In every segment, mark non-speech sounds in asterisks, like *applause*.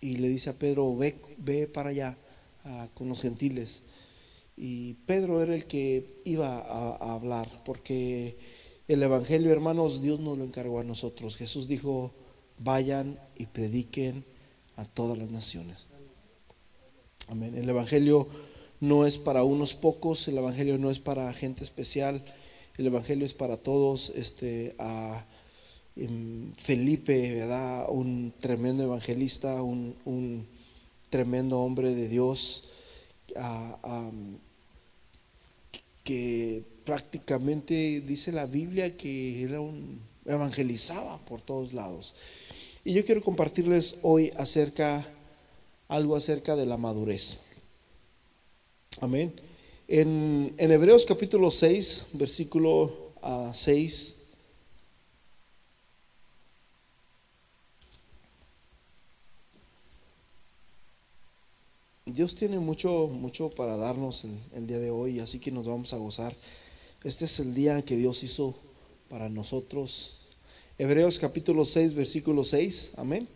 y le dice a Pedro, ve, ve para allá con los gentiles. Y Pedro era el que iba a, hablar, porque el Evangelio, hermanos, Dios nos lo encargó a nosotros. Jesús dijo, vayan y prediquen a todas las naciones. Amén. El Evangelio no es para unos pocos, el Evangelio no es para gente especial, el Evangelio es para todos. Este, Felipe, ¿verdad? Un tremendo evangelista, un, tremendo hombre de Dios que prácticamente dice la Biblia que era un evangelizaba por todos lados. Y yo quiero compartirles hoy acerca algo acerca de la madurez. Amén. En, en Hebreos capítulo 6, versículo 6 Dios tiene mucho, mucho para darnos el, día de hoy, así que nos vamos a gozar. Este es el día que Dios hizo para nosotros. Hebreos capítulo 6, versículo 6. Amén.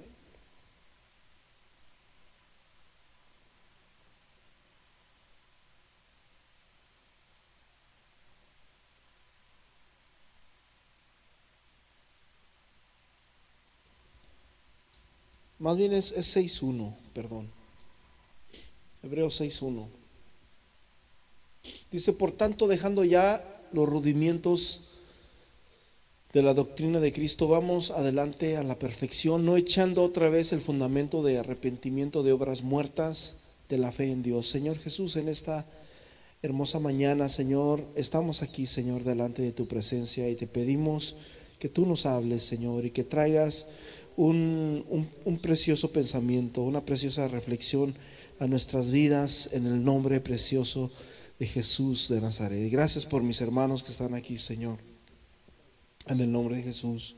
Más bien es, es 6.1, perdón. Hebreos 6.1. Dice, por tanto, dejando ya los rudimientos de la doctrina de Cristo, vamos adelante a la perfección, no echando otra vez el fundamento de arrepentimiento de obras muertas de la fe en Dios. Señor Jesús, en esta hermosa mañana, Señor, estamos aquí, Señor, delante de tu presencia y te pedimos que tú nos hables, Señor, y que traigas un, un precioso pensamiento, una preciosa reflexión a nuestras vidas en el nombre precioso de Jesús de Nazaret. Gracias por mis hermanos que están aquí, Señor. En el nombre de Jesús.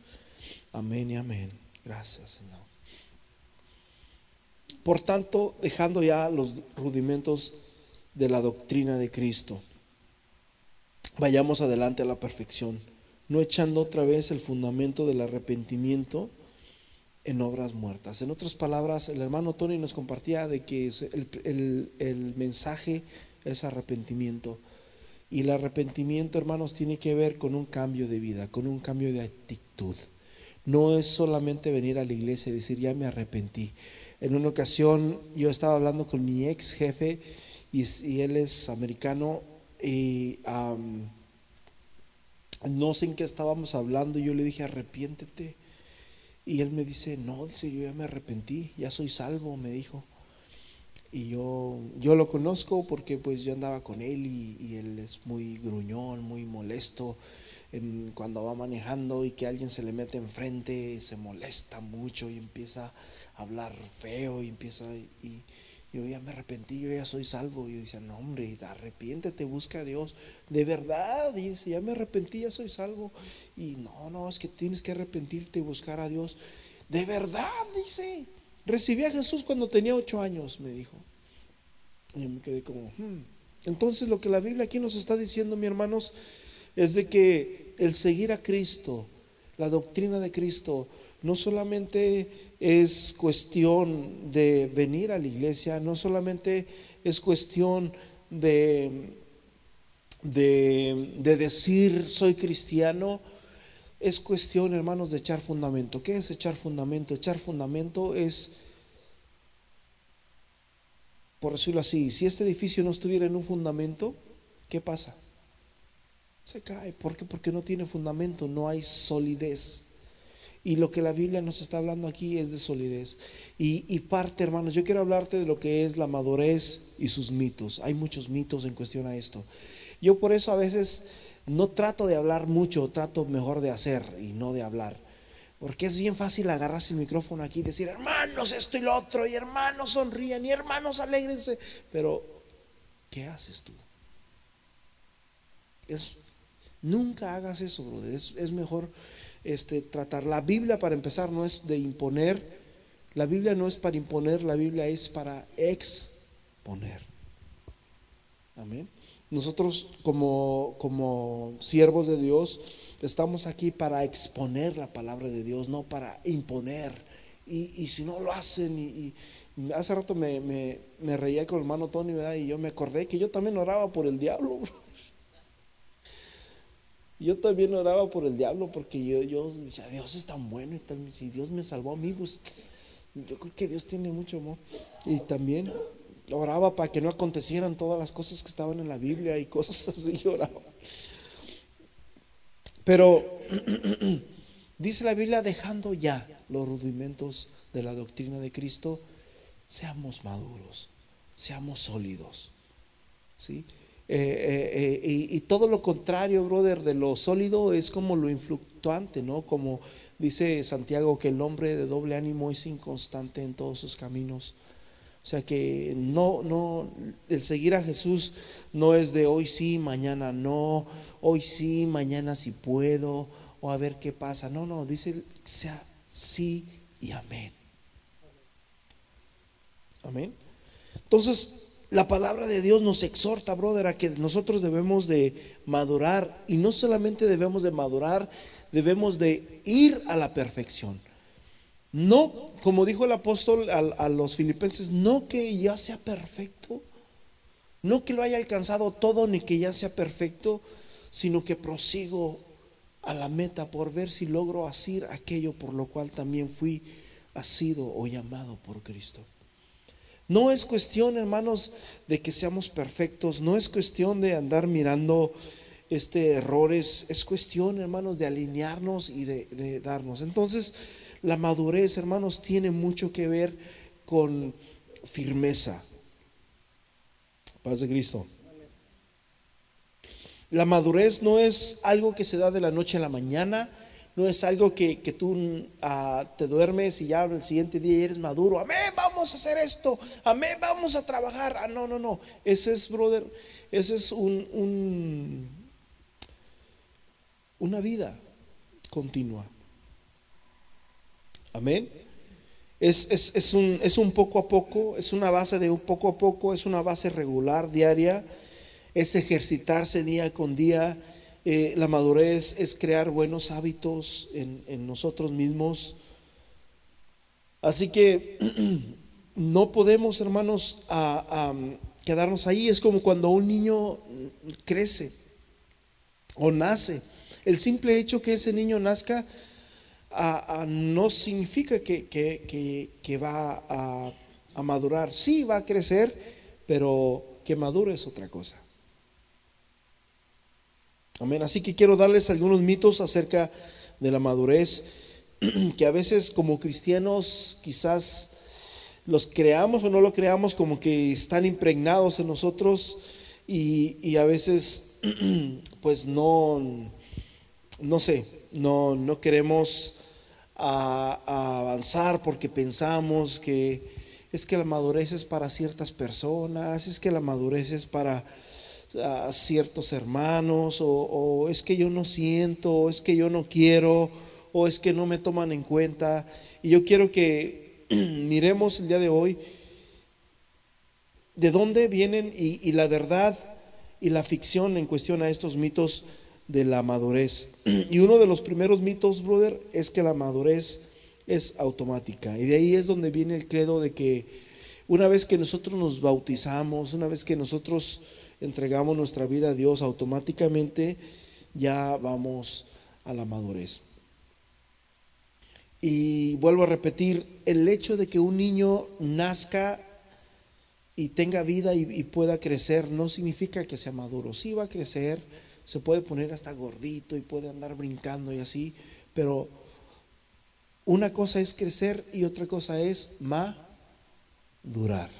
Amén y amén. Gracias, Señor. Por tanto, dejando ya los rudimentos de la doctrina de Cristo, vayamos adelante a la perfección, no echando otra vez el fundamento del arrepentimiento en obras muertas. En otras palabras, el hermano Tony nos compartía de que el, mensaje es arrepentimiento. Y el arrepentimiento, hermanos, tiene que ver con un cambio de vida, con un cambio de actitud. No es solamente venir a la iglesia y decir, ya me arrepentí. En una ocasión yo estaba hablando con mi ex jefe y, él es americano y no sé en qué estábamos hablando. Yo le dije, arrepiéntete. Y él me dice, no, dice, yo ya me arrepentí, ya soy salvo, me dijo. Y yo, yo lo conozco porque pues yo andaba con él y, él es muy gruñón, muy molesto. En, cuando va manejando y que alguien se le mete enfrente, se molesta mucho y empieza a hablar feo y empieza... Y, yo ya me arrepentí, yo ya soy salvo. Y yo decía, no hombre, arrepiéntete, busca a Dios. De verdad, dice, ya me arrepentí, ya soy salvo. Y no, no, es que tienes que arrepentirte y buscar a Dios. De verdad, dice. Recibí a Jesús cuando tenía ocho años, me dijo. Y yo me quedé como, hmm". entonces lo que la Biblia aquí nos está diciendo, mi hermanos, es de que el seguir a Cristo, la doctrina de Cristo, no solamente es cuestión de venir a la iglesia, no solamente es cuestión de, de, decir soy cristiano, es cuestión, hermanos, de echar fundamento. ¿Qué es echar fundamento? Echar fundamento es, por decirlo así, si este edificio no estuviera en un fundamento, ¿qué pasa? Se cae. ¿Por qué? Porque no tiene fundamento, no hay solidez. Y lo que la Biblia nos está hablando aquí es de solidez. Y, parte, hermanos, yo quiero hablarte de lo que es la madurez y sus mitos. Hay muchos mitos en cuestión a esto. Yo por eso a veces no trato de hablar mucho, trato mejor de hacer y no de hablar. Porque es bien fácil agarrarse el micrófono aquí y decir, hermanos, esto y lo otro, y hermanos sonríen, y hermanos alegrense. Pero, ¿qué haces tú? Es, nunca hagas eso, brother. Es mejor este, tratar. La Biblia, para empezar, no es de imponer. La Biblia no es para imponer, la Biblia es para exponer. Amén. Nosotros como, como siervos de Dios estamos aquí para exponer la palabra de Dios, no para imponer y, si no lo hacen, y, hace rato me, me, reía con el hermano Tony, ¿verdad? Y yo me acordé que yo también oraba por el diablo, Yo también oraba por el diablo porque yo, yo decía, Dios es tan bueno y tal, si Dios me salvó a mí, pues yo creo que Dios tiene mucho amor. Y también oraba para que no acontecieran todas las cosas que estaban en la Biblia y cosas *laughs* así, oraba. Pero *clears throat* dice la Biblia, dejando ya los rudimentos de la doctrina de Cristo, seamos maduros, seamos sólidos. ¿sí? Eh, eh, eh, y, todo lo contrario, brother, de lo sólido es como lo influctuante, ¿no? Como dice Santiago, que el hombre de doble ánimo es inconstante en todos sus caminos. O sea que no, no, el seguir a Jesús no es de hoy sí, mañana no, hoy sí, mañana sí puedo, o a ver qué pasa. No, no, dice sea sí y amén. Amén. Entonces, la palabra de Dios nos exhorta, brother, a que nosotros debemos de madurar y no solamente debemos de madurar, debemos de ir a la perfección. No, como dijo el apóstol a, los filipenses, no que ya sea perfecto, no que lo haya alcanzado todo ni que ya sea perfecto, sino que prosigo a la meta por ver si logro hacer aquello por lo cual también fui asido o llamado por Cristo. No es cuestión, hermanos, de que seamos perfectos, no es cuestión de andar mirando este errores, es cuestión, hermanos, de alinearnos y de, de darnos. Entonces, la madurez, hermanos, tiene mucho que ver con firmeza. Paz de Cristo. La madurez no es algo que se da de la noche a la mañana, no es algo que, tú ah, te duermes y ya el siguiente día eres maduro. Amén, vamos a hacer esto. Amén, vamos a trabajar. Ah, no, no, no. Ese es, brother, ese es un una vida continua. Amén. Es, es, un, es, un, poco a poco, es una base de un poco a poco, es una base regular, diaria, es ejercitarse día con día. Eh, la madurez es crear buenos hábitos en, nosotros mismos. Así que *clears throat* no podemos, hermanos, a, quedarnos ahí. Es como cuando un niño crece o nace. El simple hecho que ese niño nazca no significa que, va a, madurar. Sí, va a crecer, pero que madure es otra cosa. Amén. Así que quiero darles algunos mitos acerca de la madurez, *clears throat* que a veces como cristianos quizás los creamos o no lo creamos como que están impregnados en nosotros y, a veces *clears throat* pues no, no sé, no, no queremos avanzar porque pensamos que es que la madurez es para ciertas personas, es que la madurez es para ciertos hermanos, o, es que yo no siento, o es que yo no quiero, o es que no me toman en cuenta. Y yo quiero que *clears throat* miremos el día de hoy de dónde vienen y, y la verdad y la ficción en cuestión a estos mitos de la madurez. *clears throat* Y uno de los primeros mitos, brother, es que la madurez es automática. Y de ahí es donde viene el credo de que una vez que nosotros nos bautizamos, una vez que nosotros entregamos nuestra vida a Dios, automáticamente ya vamos a la madurez. Y vuelvo a repetir, el hecho de que un niño nazca y tenga vida y, pueda crecer no significa que sea maduro. Sí va a crecer, se puede poner hasta gordito y puede andar brincando y así, pero una cosa es crecer y otra cosa es madurar.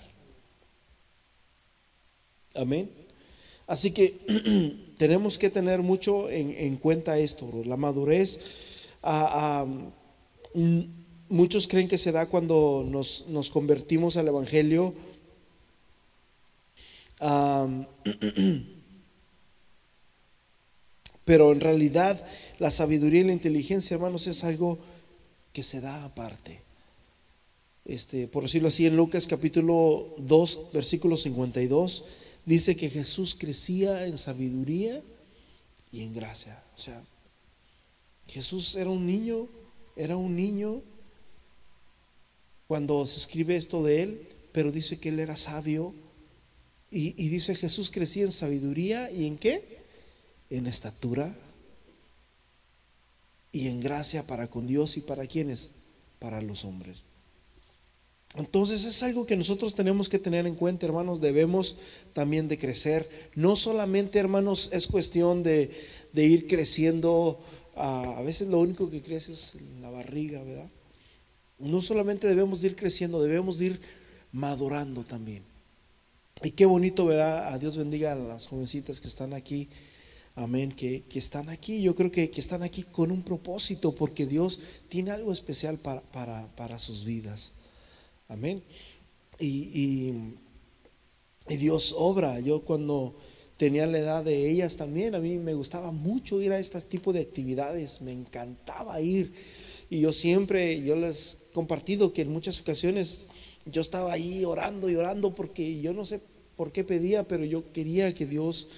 Amén. Así que *clears throat* tenemos que tener mucho en, cuenta esto, la madurez. Mm, muchos creen que se da cuando nos, convertimos al Evangelio. *clears throat* Pero en realidad la sabiduría y la inteligencia, hermanos, es algo que se da aparte. Este, por decirlo así, en Lucas capítulo 2, versículo 52, dice que Jesús crecía en sabiduría y en gracia. O sea, Jesús era un niño, era un niño cuando se escribe esto de él, pero dice que él era sabio. Y, dice Jesús crecía en sabiduría y en qué? En estatura y en gracia para con Dios y para quienes, para los hombres. Entonces es algo que nosotros tenemos que tener en cuenta, hermanos, debemos también de crecer. No solamente, hermanos, es cuestión de, ir creciendo, a, a veces lo único que crece es la barriga, ¿verdad? No solamente debemos de ir creciendo, debemos de ir madurando también. Y qué bonito, ¿verdad? A Dios bendiga a las jovencitas que están aquí. Amén, que, están aquí. Yo creo que, que, están aquí con un propósito, porque Dios tiene algo especial para, para, para sus vidas. Amén. Y, Dios obra. Yo cuando tenía la edad de ellas también, a mí me gustaba mucho ir a este tipo de actividades, me encantaba ir. Y yo siempre, yo les he compartido que en muchas ocasiones yo estaba ahí orando y orando porque yo no sé por qué pedía, pero yo quería que Dios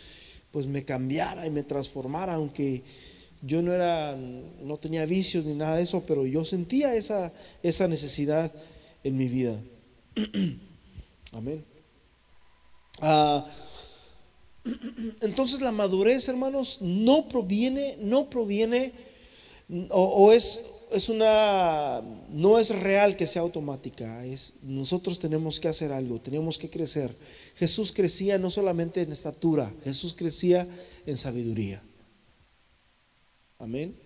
pues me cambiara y me transformara, aunque yo no era, no tenía vicios ni nada de eso, pero yo sentía esa, esa necesidad en mi vida. *clears throat* Amén. Ah, *clears throat* entonces la madurez, hermanos, no proviene, no proviene, o, es, es una, no es real que sea automática, es, nosotros tenemos que hacer algo, tenemos que crecer. Jesús crecía no solamente en estatura, Jesús crecía en sabiduría. Amén.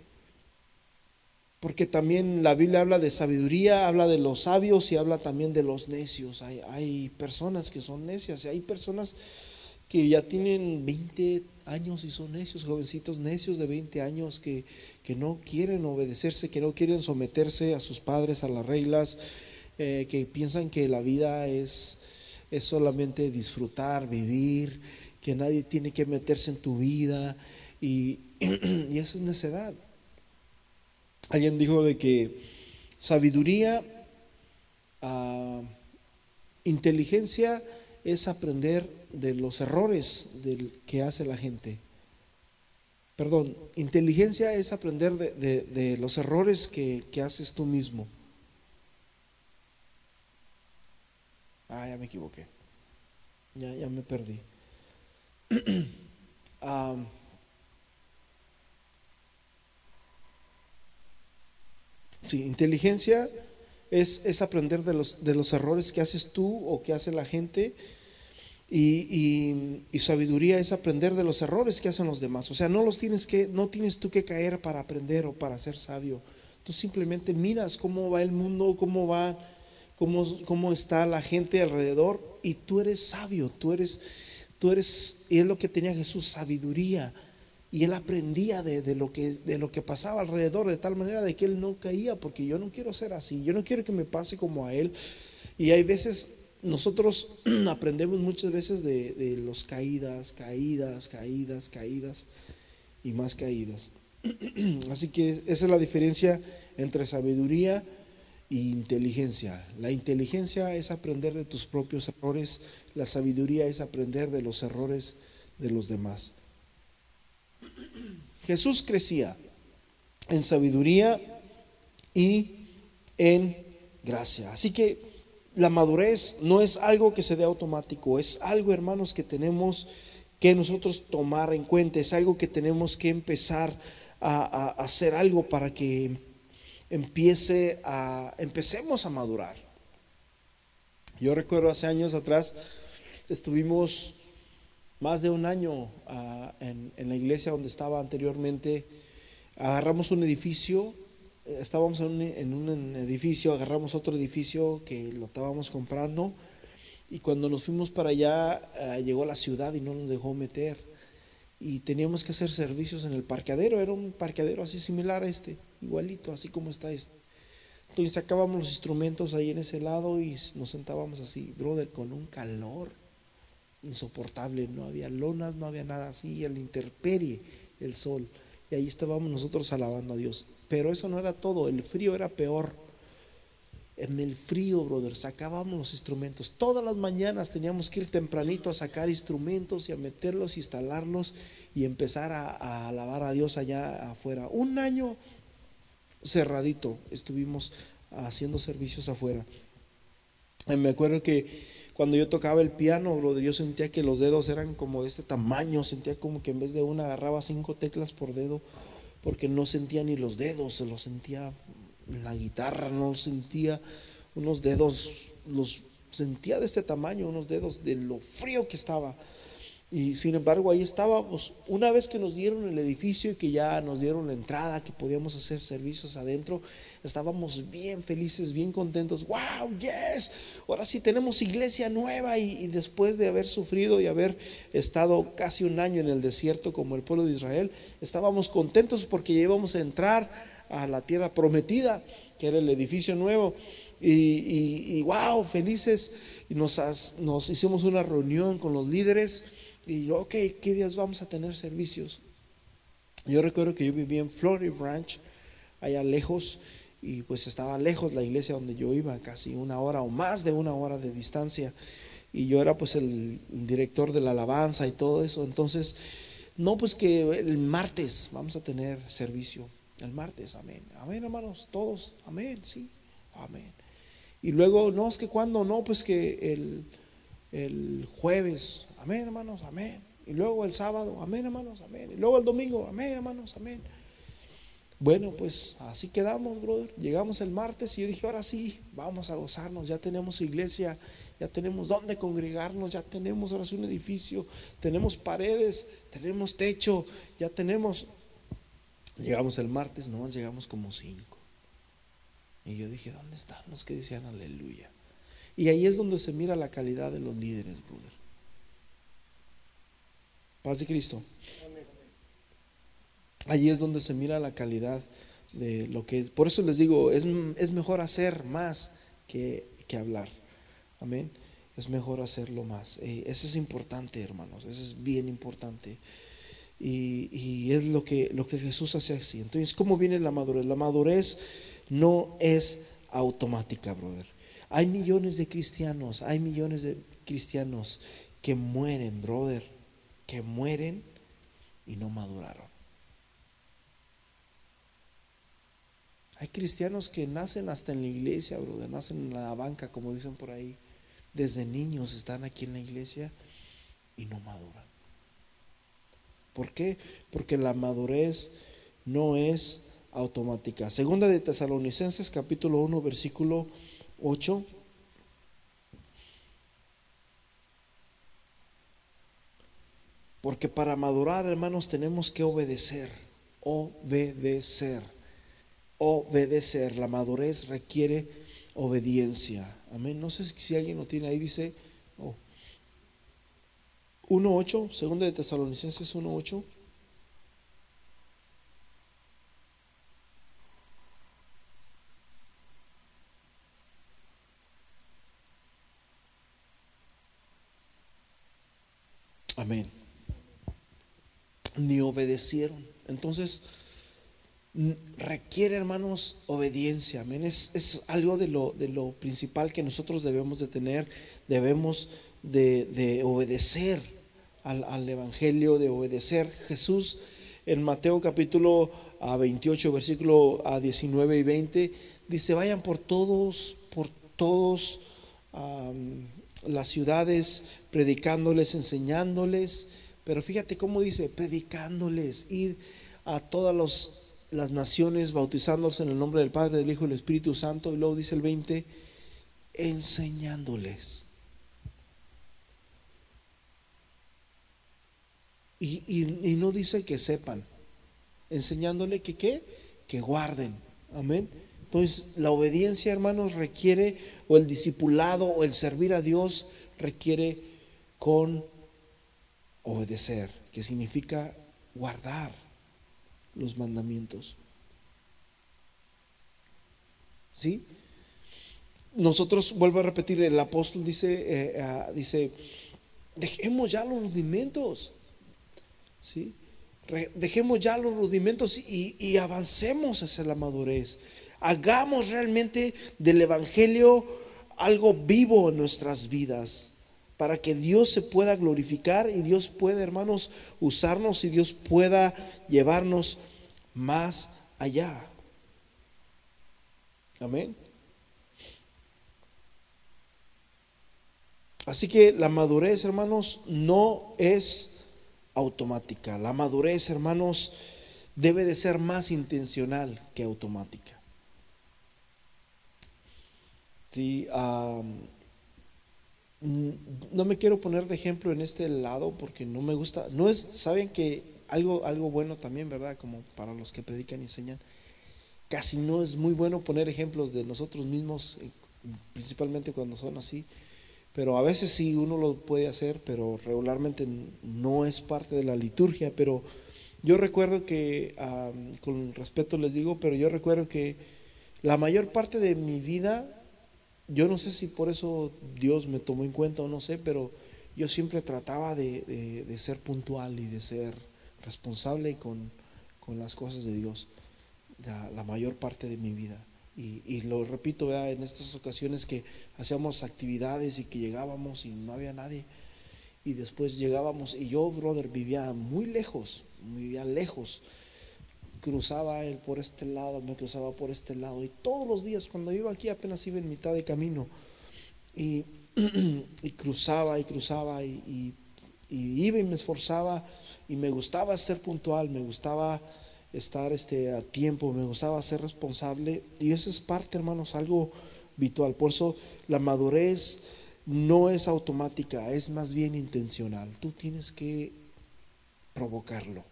Porque también la Biblia habla de sabiduría, habla de los sabios y habla también de los necios. Hay, personas que son necias hay personas que ya tienen 20 años y son necios, jovencitos necios de 20 años que, que no quieren obedecerse, que no quieren someterse a sus padres, a las reglas, eh, que piensan que la vida es, es solamente disfrutar, vivir, que nadie tiene que meterse en tu vida y, *clears throat* y eso es necedad. Alguien dijo de que sabiduría, ah, inteligencia es aprender de los errores que hace la gente. Perdón, inteligencia es aprender de, los errores que, haces tú mismo. Ah, ya me equivoqué. Ya, ya me perdí. *clears throat* ah, Sí, inteligencia es, aprender de los, de los, errores que haces tú o que hace la gente. Y, sabiduría es aprender de los errores que hacen los demás. O sea, no los tienes que, no tienes tú que caer para aprender o para ser sabio. Tú simplemente miras cómo va el mundo, cómo va, cómo, cómo está la gente alrededor, y tú eres sabio, tú eres, tú eres, y es lo que tenía Jesús, sabiduría y él aprendía de, lo que, de lo que pasaba alrededor, de tal manera de que él no caía, porque yo no quiero ser así, yo no quiero que me pase como a él. Y hay veces, nosotros *clears throat* aprendemos muchas veces de, de los caídas, caídas, caídas, caídas y más caídas. *clears throat* Así que esa es la diferencia entre sabiduría e inteligencia. La inteligencia es aprender de tus propios errores, la sabiduría es aprender de los errores de los demás. Jesús crecía en sabiduría y en gracia. Así que la madurez no es algo que se dé automático, es algo, hermanos, que tenemos que nosotros tomar en cuenta, es algo que tenemos que empezar a, hacer algo para que empiece a, empecemos a madurar. Yo recuerdo hace años atrás, estuvimos más de un año ah, en, la iglesia donde estaba anteriormente. Agarramos un edificio, eh, estábamos en un, edificio, agarramos otro edificio que lo estábamos comprando y cuando nos fuimos para allá ah, llegó la ciudad y no nos dejó meter y teníamos que hacer servicios en el parqueadero, era un parqueadero así similar a este, igualito, así como está este. Entonces sacábamos los instrumentos ahí en ese lado y nos sentábamos así, brother, con un calor insoportable, no había lonas, no había nada así, el interperie, el sol. Y ahí estábamos nosotros alabando a Dios. Pero eso no era todo, el frío era peor. En el frío, brother, sacábamos los instrumentos. Todas las mañanas teníamos que ir tempranito a sacar instrumentos y a meterlos, instalarlos y empezar a, a alabar a Dios allá afuera. Un año cerradito estuvimos haciendo servicios afuera. Me acuerdo que cuando yo tocaba el piano, brother, yo sentía que los dedos eran como de este tamaño, sentía como que en vez de una agarraba cinco teclas por dedo, porque no sentía ni los dedos, se los sentía en la guitarra, no sentía unos dedos, los sentía de este tamaño, unos dedos de lo frío que estaba. Y sin embargo ahí estábamos. Una vez que nos dieron el edificio y que ya nos dieron la entrada, que podíamos hacer servicios adentro, estábamos bien felices, bien contentos. ¡Wow! ¡Yes! Ahora sí tenemos iglesia nueva y, después de haber sufrido y haber estado casi un año en el desierto como el pueblo de Israel, estábamos contentos porque ya íbamos a entrar a la tierra prometida, que era el edificio nuevo. Y, wow, felices. Y nos, nos hicimos una reunión con los líderes y yo, ok, ¿qué días vamos a tener servicios? Yo recuerdo que yo vivía en Florida Ranch, allá lejos, y pues estaba lejos la iglesia donde yo iba, casi una hora o más de una hora de distancia. Y yo era pues el, director de la alabanza y todo eso. Entonces, no, pues que el martes vamos a tener servicio. El martes, amén. Amén, hermanos, todos, amén, sí, amén. Y luego, no, es que cuando, no, pues que el, el jueves, Amén, hermanos, amén. Y luego el sábado, amén, hermanos, amén. Y luego el domingo, amén, hermanos, amén. Bueno, pues así quedamos, brother. Llegamos el martes y yo dije, ahora sí, vamos a gozarnos. Ya tenemos iglesia, ya tenemos dónde congregarnos, ya tenemos ahora un edificio, tenemos paredes, tenemos techo, ya tenemos. Llegamos el martes, nomás llegamos como cinco. Y yo dije, ¿dónde están los que decían aleluya? Y ahí es donde se mira la calidad de los líderes, brother. Paz de Cristo. Allí es donde se mira la calidad de lo que es. Por eso les digo, es, mejor hacer más que, hablar. Amén. Es mejor hacerlo más. Eh, eso es importante, hermanos. Eso es bien importante. Y, es lo que, lo que Jesús hace así. Entonces, ¿cómo viene la madurez? La madurez no es automática, brother. Hay millones de cristianos, hay millones de cristianos que mueren, brother que mueren y no maduraron. Hay cristianos que nacen hasta en la iglesia, brother, nacen en la banca, como dicen por ahí. Desde niños están aquí en la iglesia y no maduran. ¿Por qué? Porque la madurez no es automática. Segunda de Tesalonicenses capítulo 1 versículo 8 Porque para madurar, hermanos, tenemos que obedecer, obedecer, obedecer. La madurez requiere obediencia. Amén. No sé si alguien lo tiene ahí, dice oh. 1.8, segunda de Tesalonicenses 1.8. Amén ni obedecieron. Entonces, requiere, hermanos, obediencia. Amén. Es, algo de lo, de lo, principal que nosotros debemos de tener. Debemos de, obedecer al, Evangelio, de obedecer. Jesús en Mateo capítulo a 28, versículo a 19 y 20, dice, vayan por todos, por todos las ciudades, predicándoles, enseñándoles pero fíjate cómo dice, predicándoles, ir a todas las naciones, bautizándolos en el nombre del Padre, del Hijo y del Espíritu Santo. Y luego dice el 20, enseñándoles. Y, no dice que sepan, enseñándole que qué, que guarden. Amén. Entonces, la obediencia, hermanos, requiere, o el discipulado, o el servir a Dios, requiere con obedecer, que significa guardar los mandamientos. ¿Sí? Nosotros, vuelvo a repetir, el apóstol dice, eh, ah, dice, dejemos ya los rudimentos. ¿Sí? dejemos ya los rudimentos y, y avancemos hacia la madurez. Hagamos realmente del Evangelio algo vivo en nuestras vidas para que Dios se pueda glorificar y Dios pueda, hermanos, usarnos y Dios pueda llevarnos más allá. Amén. Así que la madurez, hermanos, no es automática. La madurez, hermanos, debe de ser más intencional que automática. Sí, no me quiero poner de ejemplo en este lado porque no me gusta. No es, saben que algo, algo bueno también, ¿verdad? Como para los que predican y enseñan. Casi no es muy bueno poner ejemplos de nosotros mismos, eh, principalmente cuando son así pero a veces sí uno lo puede hacer, pero regularmente no es parte de la liturgia. Pero yo recuerdo que, con respeto les digo, pero yo recuerdo que la mayor parte de mi vida, yo no sé si por eso Dios me tomó en cuenta o no sé, pero yo siempre trataba de, ser puntual y de ser responsable con, con las cosas de Dios, la mayor parte de mi vida. Y, lo repito, en estas ocasiones que hacíamos actividades y que llegábamos y no había nadie. Y después llegábamos y yo, brother, vivía muy lejos, vivía lejos. Cruzaba él por este lado, me cruzaba por este lado. Y todos los días, cuando iba aquí, apenas iba en mitad de camino. Y, *clears throat* cruzaba y cruzaba y, iba y me esforzaba y me gustaba ser puntual, me gustaba estar este, a tiempo, me gustaba ser responsable y eso es parte, hermanos, algo habitual. Por eso la madurez no es automática, es más bien intencional. Tú tienes que provocarlo.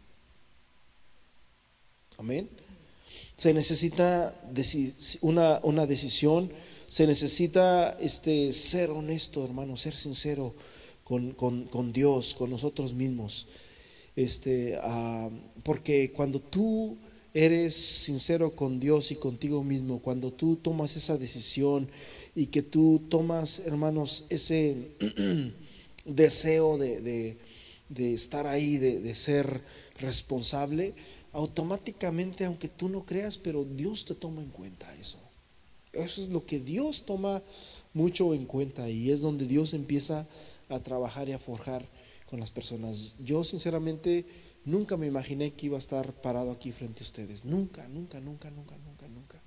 Amén. Se necesita una, una decisión, se necesita este, ser honesto, hermano, ser sincero con, con Dios, con nosotros mismos este, porque cuando tú eres sincero con Dios y contigo mismo, cuando tú tomas esa decisión y que tú tomas, hermanos, ese *clears throat* deseo de, estar ahí, de, ser responsable, automáticamente, aunque tú no creas, pero Dios te toma en cuenta eso. Eso es lo que Dios toma mucho en cuenta y es donde Dios empieza a trabajar y a forjar con las personas. Yo sinceramente nunca me imaginé que iba a estar parado aquí frente a ustedes. Nunca, nunca, nunca, nunca, nunca, nunca.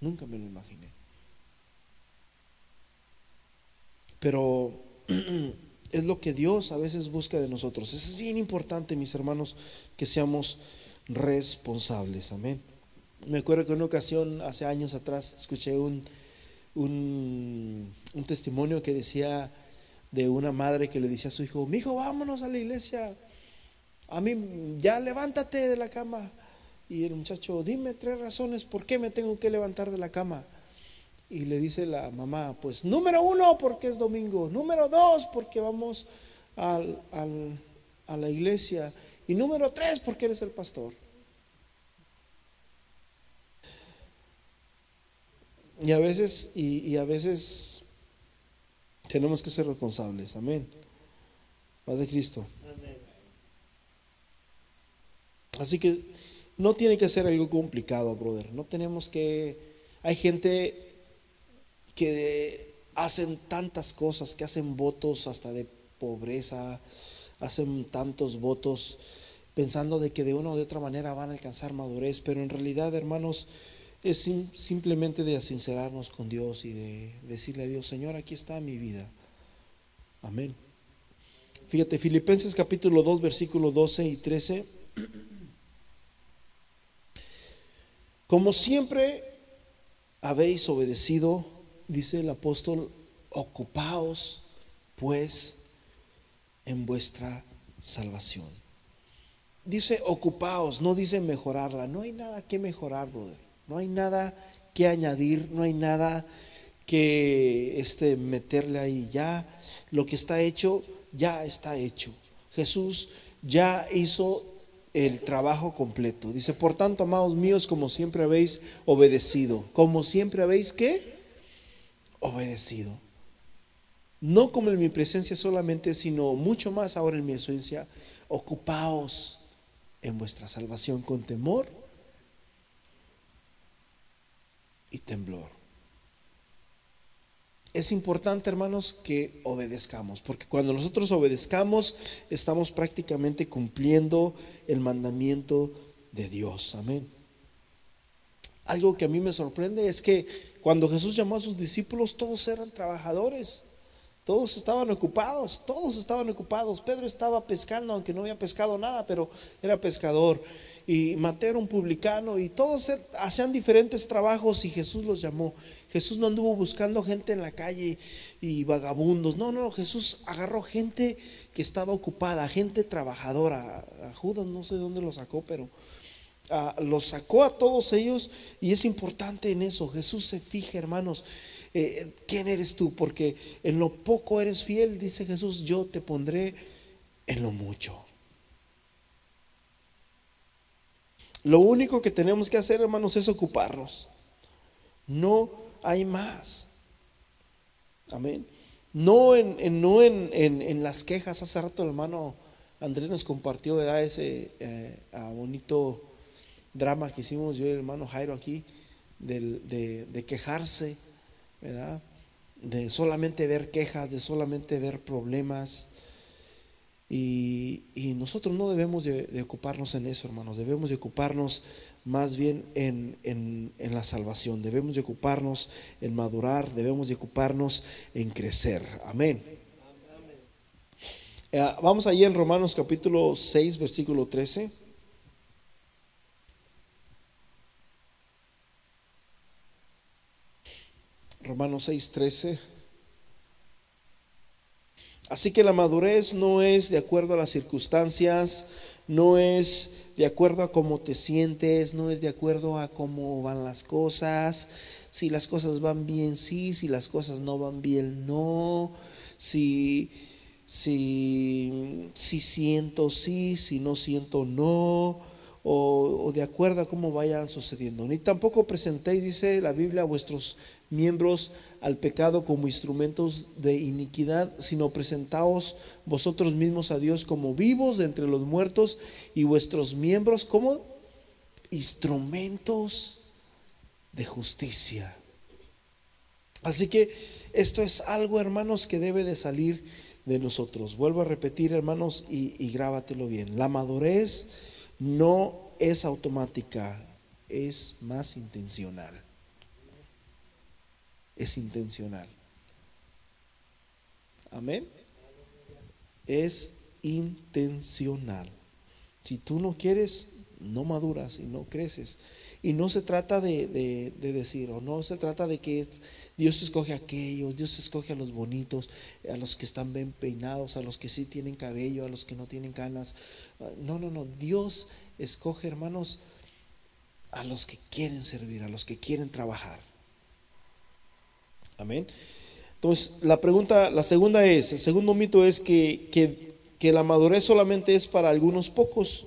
Nunca me lo imaginé. Pero *clears throat* es lo que Dios a veces busca de nosotros. Es bien importante, mis hermanos, que seamos responsables. Amén. Me acuerdo que en una ocasión, hace años atrás, escuché un, un, testimonio que decía, de una madre que le dice a su hijo, mi hijo, vámonos a la iglesia. A mí, ya levántate de la cama. Y el muchacho, dime tres razones por qué me tengo que levantar de la cama. Y le dice la mamá, pues número uno, porque es domingo. Número dos, porque vamos al, a la iglesia. Y número tres, porque eres el pastor. Y a veces, y a veces tenemos que ser responsables. Amén. Paz de Cristo. Así que no tiene que ser algo complicado, brother. No tenemos que... Hay gente que hacen tantas cosas, que hacen votos hasta de pobreza, hacen tantos votos pensando de que de una u otra manera van a alcanzar madurez, pero en realidad, hermanos, es simplemente de sincerarnos con Dios y de decirle a Dios, Señor, aquí está mi vida. Amén. Fíjate, Filipenses capítulo 2, versículo 12 y 13. *clears throat* Como siempre habéis obedecido, dice el apóstol, ocupaos pues en vuestra salvación. Dice ocupaos, no dice mejorarla. No hay nada que mejorar, brother. No hay nada que añadir, no hay nada que este, meterle ahí. Ya lo que está hecho, ya está hecho. Jesús ya hizo el trabajo completo. Dice, por tanto, amados míos, como siempre habéis obedecido, como siempre habéis qué? Obedecido. No como en mi presencia solamente, sino mucho más ahora en mi esencia. Ocupaos en vuestra salvación con temor y temblor. Es importante, hermanos, que obedezcamos, porque cuando nosotros obedezcamos, estamos prácticamente cumpliendo el mandamiento de Dios. Amén. Algo que a mí me sorprende es que cuando Jesús llamó a sus discípulos, todos eran trabajadores. Todos estaban ocupados, todos estaban ocupados. Pedro estaba pescando, aunque no había pescado nada, pero era pescador. Y Mateo era un publicano y todos hacían diferentes trabajos y Jesús los llamó. Jesús no anduvo buscando gente en la calle y vagabundos. No, no, Jesús agarró gente que estaba ocupada, gente trabajadora. A Judas no sé dónde lo sacó, pero ah, los sacó a todos ellos y es importante en eso. Jesús se fija, hermanos. Eh, ¿quién eres tú? Porque en lo poco eres fiel, dice Jesús, yo te pondré en lo mucho. Lo único que tenemos que hacer, hermanos, es ocuparnos. No hay más. Amén. No en, no en, las quejas. Hace rato el hermano Andrés nos compartió ¿verdad? ese eh, bonito drama que hicimos yo y el hermano Jairo aquí de quejarse De solamente ver quejas, de solamente ver problemas. Y, nosotros no debemos de, ocuparnos en eso, hermanos. Debemos de ocuparnos más bien en, en, la salvación. Debemos de ocuparnos en madurar. Debemos de ocuparnos en crecer. Amén. Eh, vamos allí en Romanos capítulo 6, versículo 13. Romanos 6:13. Así que la madurez no es de acuerdo a las circunstancias, no es de acuerdo a cómo te sientes, no es de acuerdo a cómo van las cosas. Si las cosas van bien, sí, si las cosas no van bien, no. Si, si, si siento, sí, si no siento, no. O, o de acuerdo a cómo vayan sucediendo. Ni tampoco presentéis, dice la Biblia, vuestros miembros al pecado como instrumentos de iniquidad, sino presentaos vosotros mismos a Dios como vivos entre los muertos y vuestros miembros como instrumentos de justicia. Así que esto es algo, hermanos, que debe de salir de nosotros. Vuelvo a repetir, hermanos, y grábatelo bien. La madurez no es automática, es más intencional es intencional. Amén. Es intencional. Si tú no quieres, no maduras y no creces. Y no se trata de, decir, o no se trata de que Dios escoge a aquellos, Dios escoge a los bonitos, a los que están bien peinados, a los que sí tienen cabello, a los que no tienen canas. No, no, no. Dios escoge, hermanos, a los que quieren servir, a los que quieren trabajar. Amén. Entonces, la pregunta, la segunda es, el segundo mito es que, que, la madurez solamente es para algunos pocos,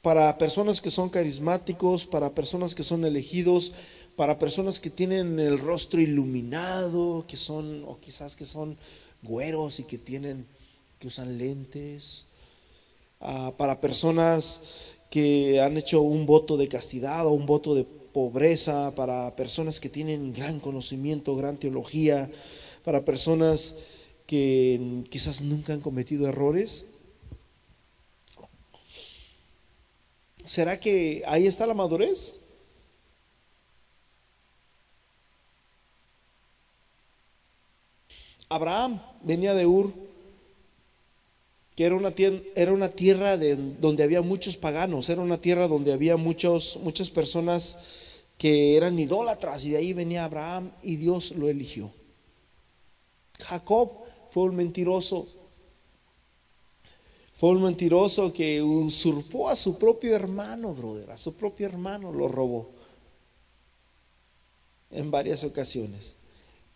para personas que son carismáticos, para personas que son elegidos, para personas que tienen el rostro iluminado, que son, o quizás que son güeros y que tienen, que usan lentes, ah, para personas que han hecho un voto de castidad o un voto de pobreza, para personas que tienen gran conocimiento, gran teología, para personas que quizás nunca han cometido errores. ¿Será que ahí está la madurez? Abraham venía de Ur, que era una tierra, era una tierra de, donde había muchos paganos, era una tierra donde había muchos, muchas personas que eran idólatras y de ahí venía Abraham y Dios lo eligió. Jacob fue un mentiroso, fue un mentiroso que usurpó a su propio hermano, brother, a su propio hermano lo robó en varias ocasiones.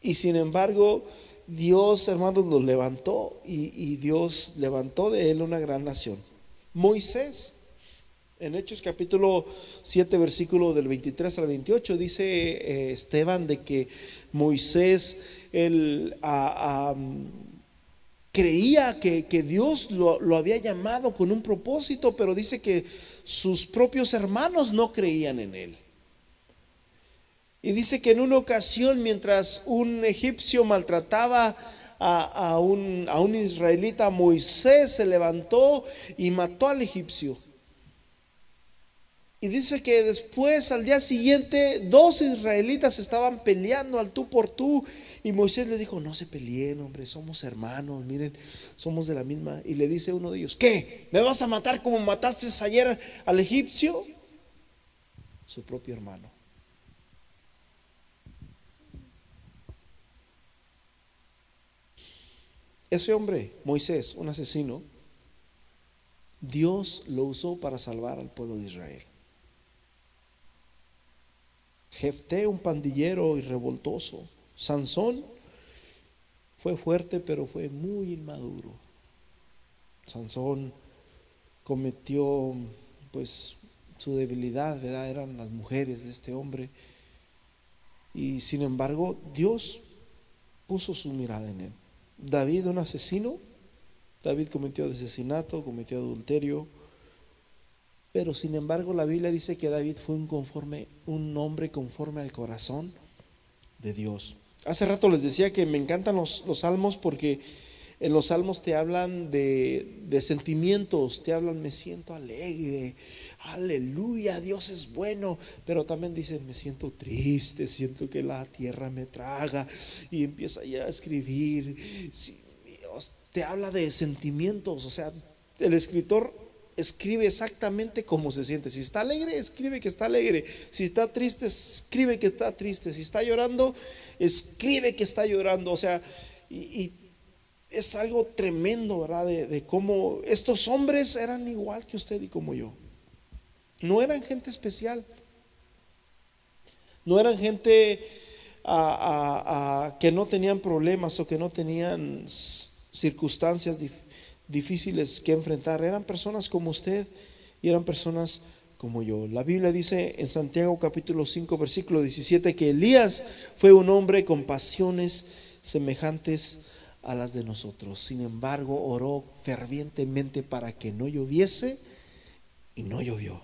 Y sin embargo, Dios, hermanos, lo levantó y, Dios levantó de él una gran nación. Moisés en Hechos capítulo 7, versículo del 23 al 28, dice eh, Esteban de que Moisés él, creía que, Dios lo, había llamado con un propósito, pero dice que sus propios hermanos no creían en él. Y dice que en una ocasión, mientras un egipcio maltrataba a, un, israelita, Moisés se levantó y mató al egipcio. Y dice que después, al día siguiente, dos israelitas estaban peleando al tú por tú Y Moisés les dijo, no se peleen, hombre, somos hermanos, miren, somos de la misma. Y le dice uno de ellos, ¿qué? ¿Me vas a matar como mataste ayer al egipcio? Su propio hermano. Ese hombre, Moisés, un asesino, Dios lo usó para salvar al pueblo de Israel. Jefté, un pandillero y revoltoso. Sansón fue fuerte, pero fue muy inmaduro. Sansón cometió, pues, su debilidad, ¿verdad? Eran las mujeres de este hombre. Y sin embargo, Dios puso su mirada en él. David, un asesino, David cometió asesinato, cometió adulterio, pero sin embargo la Biblia dice que David fue un, conforme, un hombre conforme al corazón de Dios. Hace rato les decía que me encantan los, salmos porque en los salmos te hablan de, sentimientos, te hablan, me siento alegre, aleluya, Dios es bueno, pero también dicen, me siento triste, siento que la tierra me traga y empieza ya a escribir. te habla de sentimientos, o sea, el escritor escribe exactamente como se siente. Si está alegre, escribe que está alegre. Si está triste, escribe que está triste. Si está llorando, escribe que está llorando. O sea, y, es algo tremendo, ¿verdad? De, cómo estos hombres eran igual que usted y como yo. No eran gente especial. No eran gente que no tenían problemas o que no tenían circunstancias difíciles que enfrentar. Eran personas como usted y eran personas como yo. La Biblia dice en Santiago capítulo 5 versículo 17 que Elías fue un hombre con pasiones semejantes a las de nosotros. Sin embargo, oró fervientemente para que no lloviese y no llovió.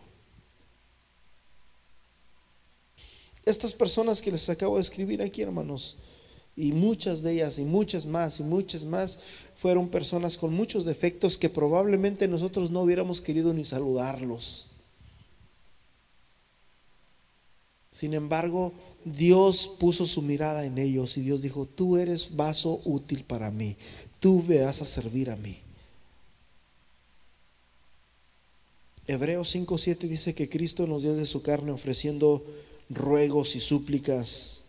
Estas personas que les acabo de escribir aquí, hermanos, y muchas de ellas, y muchas más, y muchas más, fueron personas con muchos defectos que probablemente nosotros no hubiéramos querido ni saludarlos. Sin embargo, Dios puso su mirada en ellos y Dios dijo, tú eres vaso útil para mí, tú me vas a servir a mí. Hebreos 5.7 dice que Cristo en los días de su carne ofreciendo ruegos y súplicas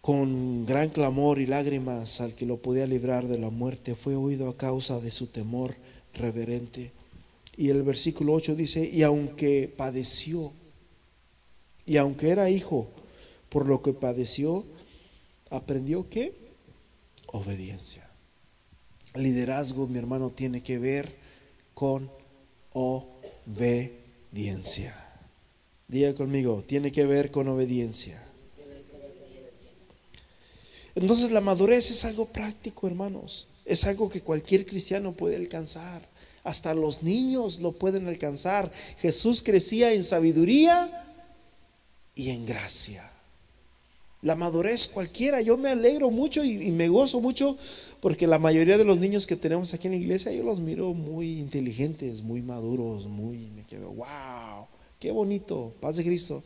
con gran clamor y lágrimas al que lo podía librar de la muerte, fue oído a causa de su temor reverente. Y el versículo 8 dice, y aunque padeció, y aunque era hijo, por lo que padeció, aprendió qué? Obediencia. Liderazgo, mi hermano, tiene que ver con obediencia. Diga conmigo, tiene que ver con obediencia. Entonces la madurez es algo práctico, hermanos. Es algo que cualquier cristiano puede alcanzar. Hasta los niños lo pueden alcanzar. Jesús crecía en sabiduría y en gracia. La madurez cualquiera, yo me alegro mucho y, me gozo mucho porque la mayoría de los niños que tenemos aquí en la iglesia yo los miro muy inteligentes, muy maduros, muy, me quedo, wow. Qué bonito, paz de Cristo.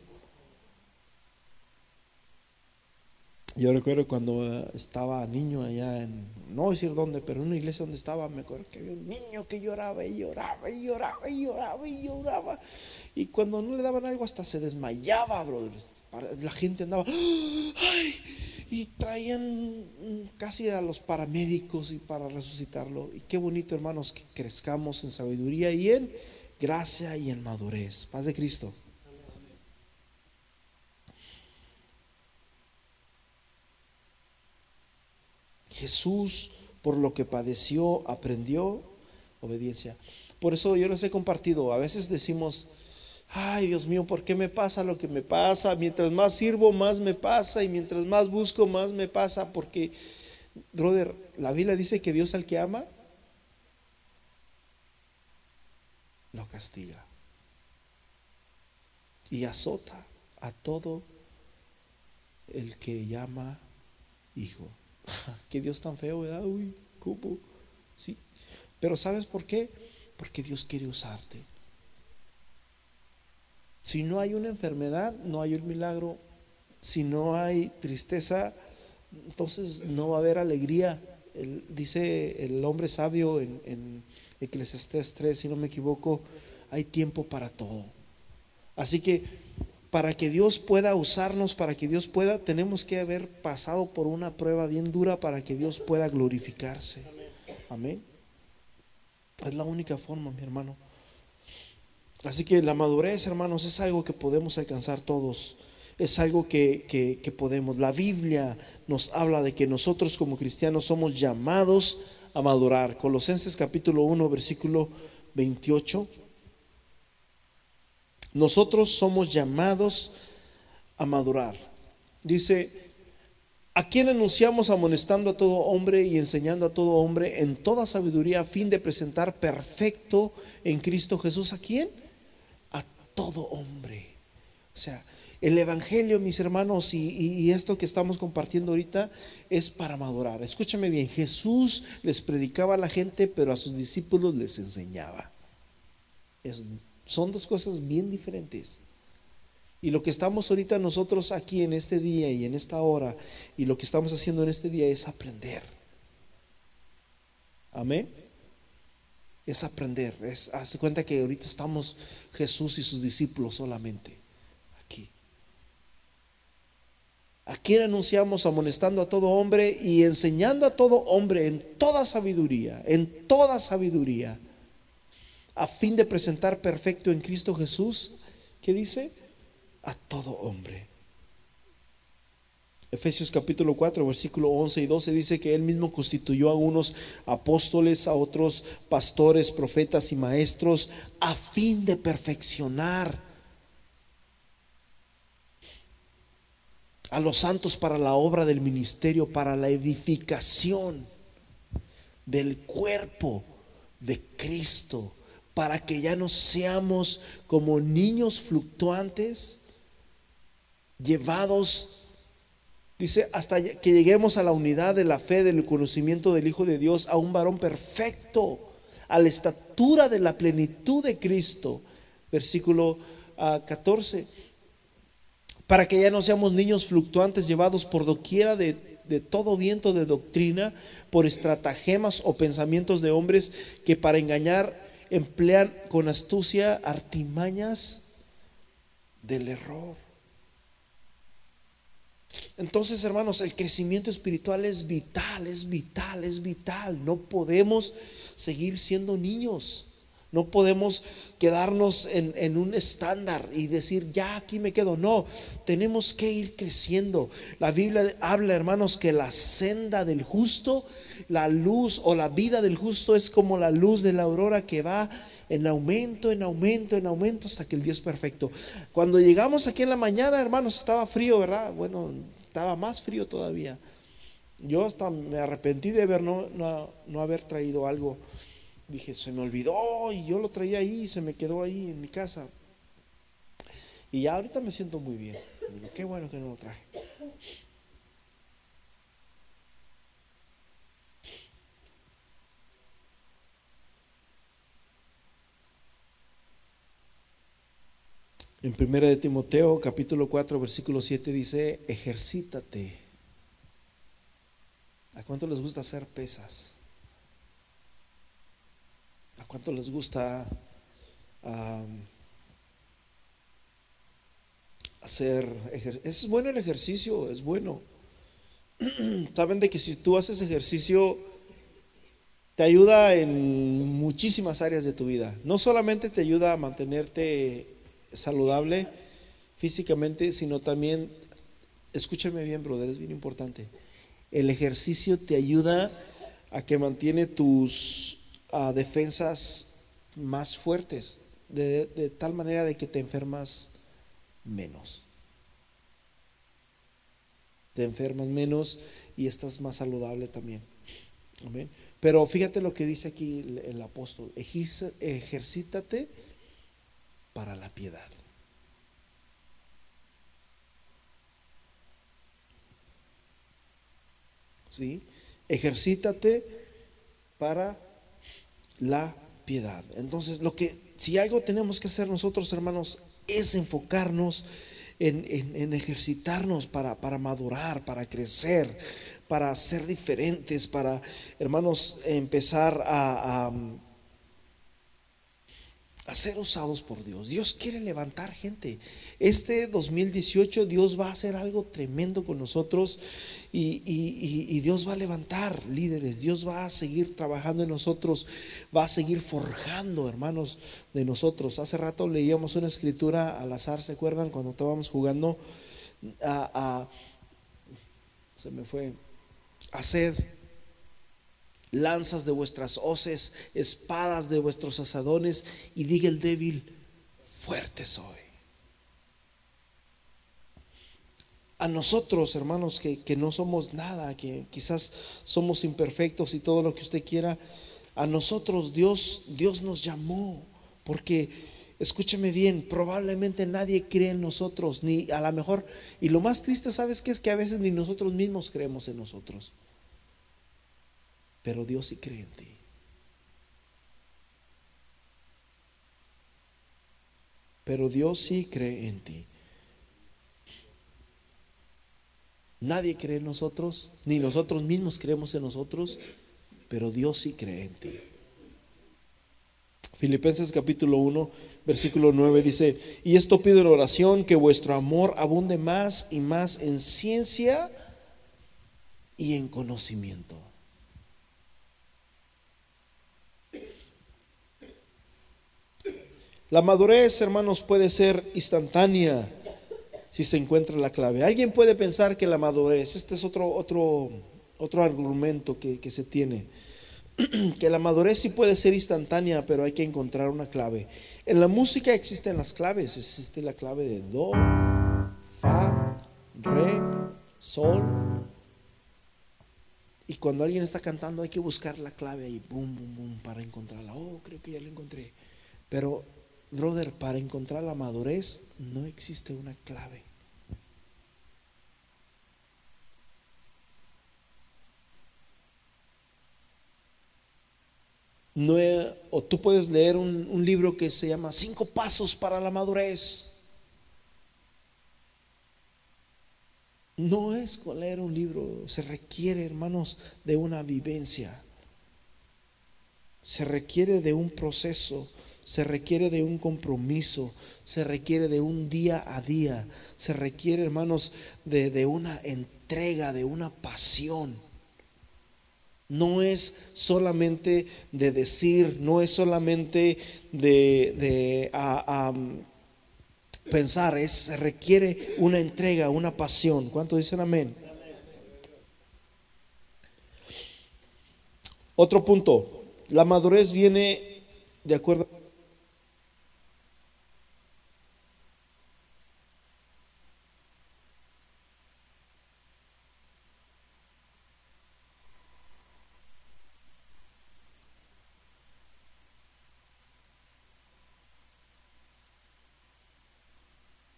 Yo recuerdo cuando estaba niño allá en, no voy a decir dónde, pero en una iglesia donde estaba, me acuerdo que había un niño que lloraba y lloraba y lloraba y lloraba y lloraba. Y cuando no le daban algo hasta se desmayaba, brother. La gente andaba, ¡ay! Y traían casi a los paramédicos y para resucitarlo. Y qué bonito, hermanos, que crezcamos en sabiduría y en gracia y en madurez. Paz de Cristo. Jesús, por lo que padeció, aprendió obediencia. Por eso yo les he compartido, a veces decimos, ay Dios mío, ¿por qué me pasa lo que me pasa? Mientras más sirvo, más me pasa, y mientras más busco, más me pasa, porque, brother, la Biblia dice que Dios al que ama, lo castiga. Y azota a todo el que llama hijo. *laughs* Qué Dios tan feo, ¿verdad? Uy, ¿cómo? Sí. Pero ¿sabes por qué? Porque Dios quiere usarte. Si no hay una enfermedad, no hay un milagro. Si no hay tristeza, entonces no va a haber alegría. dice el hombre sabio en, en Eclesiastés 3, si no me equivoco, hay tiempo para todo. Así que para que Dios pueda usarnos, para que Dios pueda, tenemos que haber pasado por una prueba bien dura para que Dios pueda glorificarse. Amén. Es la única forma, mi hermano. Así que la madurez, hermanos, es algo que podemos alcanzar todos. Es algo que, que, podemos. La Biblia nos habla de que nosotros como cristianos somos llamados a madurar. Colosenses capítulo 1, versículo 28. Nosotros somos llamados a madurar. Dice, ¿A quién anunciamos amonestando a todo hombre y enseñando a todo hombre en toda sabiduría a fin de presentar perfecto en Cristo Jesús? ¿A quién? Todo hombre. O sea, el Evangelio, mis hermanos, y, esto que estamos compartiendo ahorita es para madurar. Escúchame bien, Jesús les predicaba a la gente, pero a sus discípulos les enseñaba. son dos cosas bien diferentes. Y lo que estamos ahorita nosotros aquí en este día y en esta hora, y lo que estamos haciendo en este día es aprender. Amén. Es aprender. Es hace cuenta que ahorita estamos Jesús y sus discípulos solamente aquí. ¿A quién anunciamos amonestando a todo hombre y enseñando a todo hombre en toda sabiduría, en toda sabiduría, a fin de presentar perfecto en Cristo Jesús? ¿Qué dice? a todo hombre. Efesios capítulo 4, versículo 11 y 12 dice que él mismo constituyó a unos apóstoles, a otros pastores, profetas y maestros, a fin de perfeccionar a los santos para la obra del ministerio, para la edificación del cuerpo de Cristo, para que ya no seamos como niños fluctuantes llevados, dice, hasta que lleguemos a la unidad de la fe, del conocimiento del Hijo de Dios, a un varón perfecto, a la estatura de la plenitud de Cristo. Versículo 14. Ah, Para que ya no seamos niños fluctuantes llevados por doquiera de, de todo viento de doctrina, por estratagemas o pensamientos de hombres que para engañar emplean con astucia artimañas del error. Entonces, hermanos, el crecimiento espiritual es vital, es vital, es vital. No podemos seguir siendo niños. No podemos quedarnos en, un estándar y decir, ya aquí me quedo. No, tenemos que ir creciendo. La Biblia habla, hermanos, que la senda del justo, la luz o la vida del justo es como la luz de la aurora que va en aumento, en aumento, en aumento hasta que el día es perfecto. Cuando llegamos aquí en la mañana, hermanos, estaba frío, ¿verdad? Bueno, estaba más frío todavía. Yo hasta me arrepentí de haber no, no, haber traído algo. Dije, se me olvidó y yo lo traía ahí y se me quedó ahí en mi casa. Y ya ahorita me siento muy bien. Digo, qué bueno que no lo traje. En 1 de Timoteo capítulo 4 versículo 7 dice, ejercítate. ¿A cuánto les gusta hacer pesas? ¿A cuánto les gusta hacer ejercicio? Es bueno el ejercicio, es bueno. *clears throat* Saben de que si tú haces ejercicio, te ayuda en muchísimas áreas de tu vida. No solamente te ayuda a mantenerte saludable físicamente, sino también, escúchame bien, brother, es bien importante. El ejercicio te ayuda a que mantiene tus ah, defensas más fuertes, de, tal manera de que te enfermas menos. Te enfermas menos y estás más saludable también. Pero fíjate lo que dice aquí el, el apóstol, ejercítate para la piedad. ¿Sí? Ejercítate para la piedad. Entonces, lo que si algo tenemos que hacer nosotros, hermanos, es enfocarnos en, ejercitarnos para, para madurar, para crecer, para ser diferentes, para, hermanos, empezar a, ser usados por Dios. Dios quiere levantar gente. Este 2018 Dios va a hacer algo tremendo con nosotros y, y, Dios va a levantar líderes, Dios va a seguir trabajando en nosotros, va a seguir forjando, hermanos, de nosotros. Hace rato leíamos una escritura al azar, ¿se acuerdan? Cuando estábamos jugando a se me fue Haced lanzas de vuestras hoces, espadas de vuestros asadones, y diga el débil, fuerte soy. A nosotros, hermanos, que, que, no somos nada, que quizás somos imperfectos y todo lo que usted quiera, a nosotros Dios, Dios nos llamó, porque escúcheme bien, probablemente nadie cree en nosotros, ni a lo mejor, y lo más triste, ¿sabes qué? Es que a veces ni nosotros mismos creemos en nosotros. Pero Dios sí cree en ti. Pero Dios sí cree en ti. Nadie cree en nosotros, ni nosotros mismos creemos en nosotros, pero Dios sí cree en ti. Filipenses capítulo 1, versículo 9 dice, y esto pido en oración, que vuestro amor abunde más y más en ciencia y en conocimiento. La madurez, hermanos, puede ser instantánea si se encuentra la clave. Alguien puede pensar que la madurez, este es otro, otro, otro argumento que, que se tiene *clears throat* que la madurez sí puede ser instantánea, pero hay que encontrar una clave. En la música existen las claves, existe la clave de do, fa, re, sol. Y cuando alguien está cantando hay que buscar la clave ahí, boom, boom, boom, para encontrarla. Oh, creo que ya la encontré. Pero, brother, para encontrar la madurez no existe una clave. No, o tú puedes leer un, libro que se llama Cinco Pasos para la Madurez. No es con leer un libro, se requiere, hermanos, de una vivencia. Se requiere de un proceso, se requiere de un compromiso, se requiere de un día a día, se requiere, hermanos, de, de una entrega, de una pasión. No es solamente de decir, no es solamente de, pensar, es, se requiere una entrega, una pasión. ¿Cuánto dicen amén? Otro punto, la madurez viene de acuerdo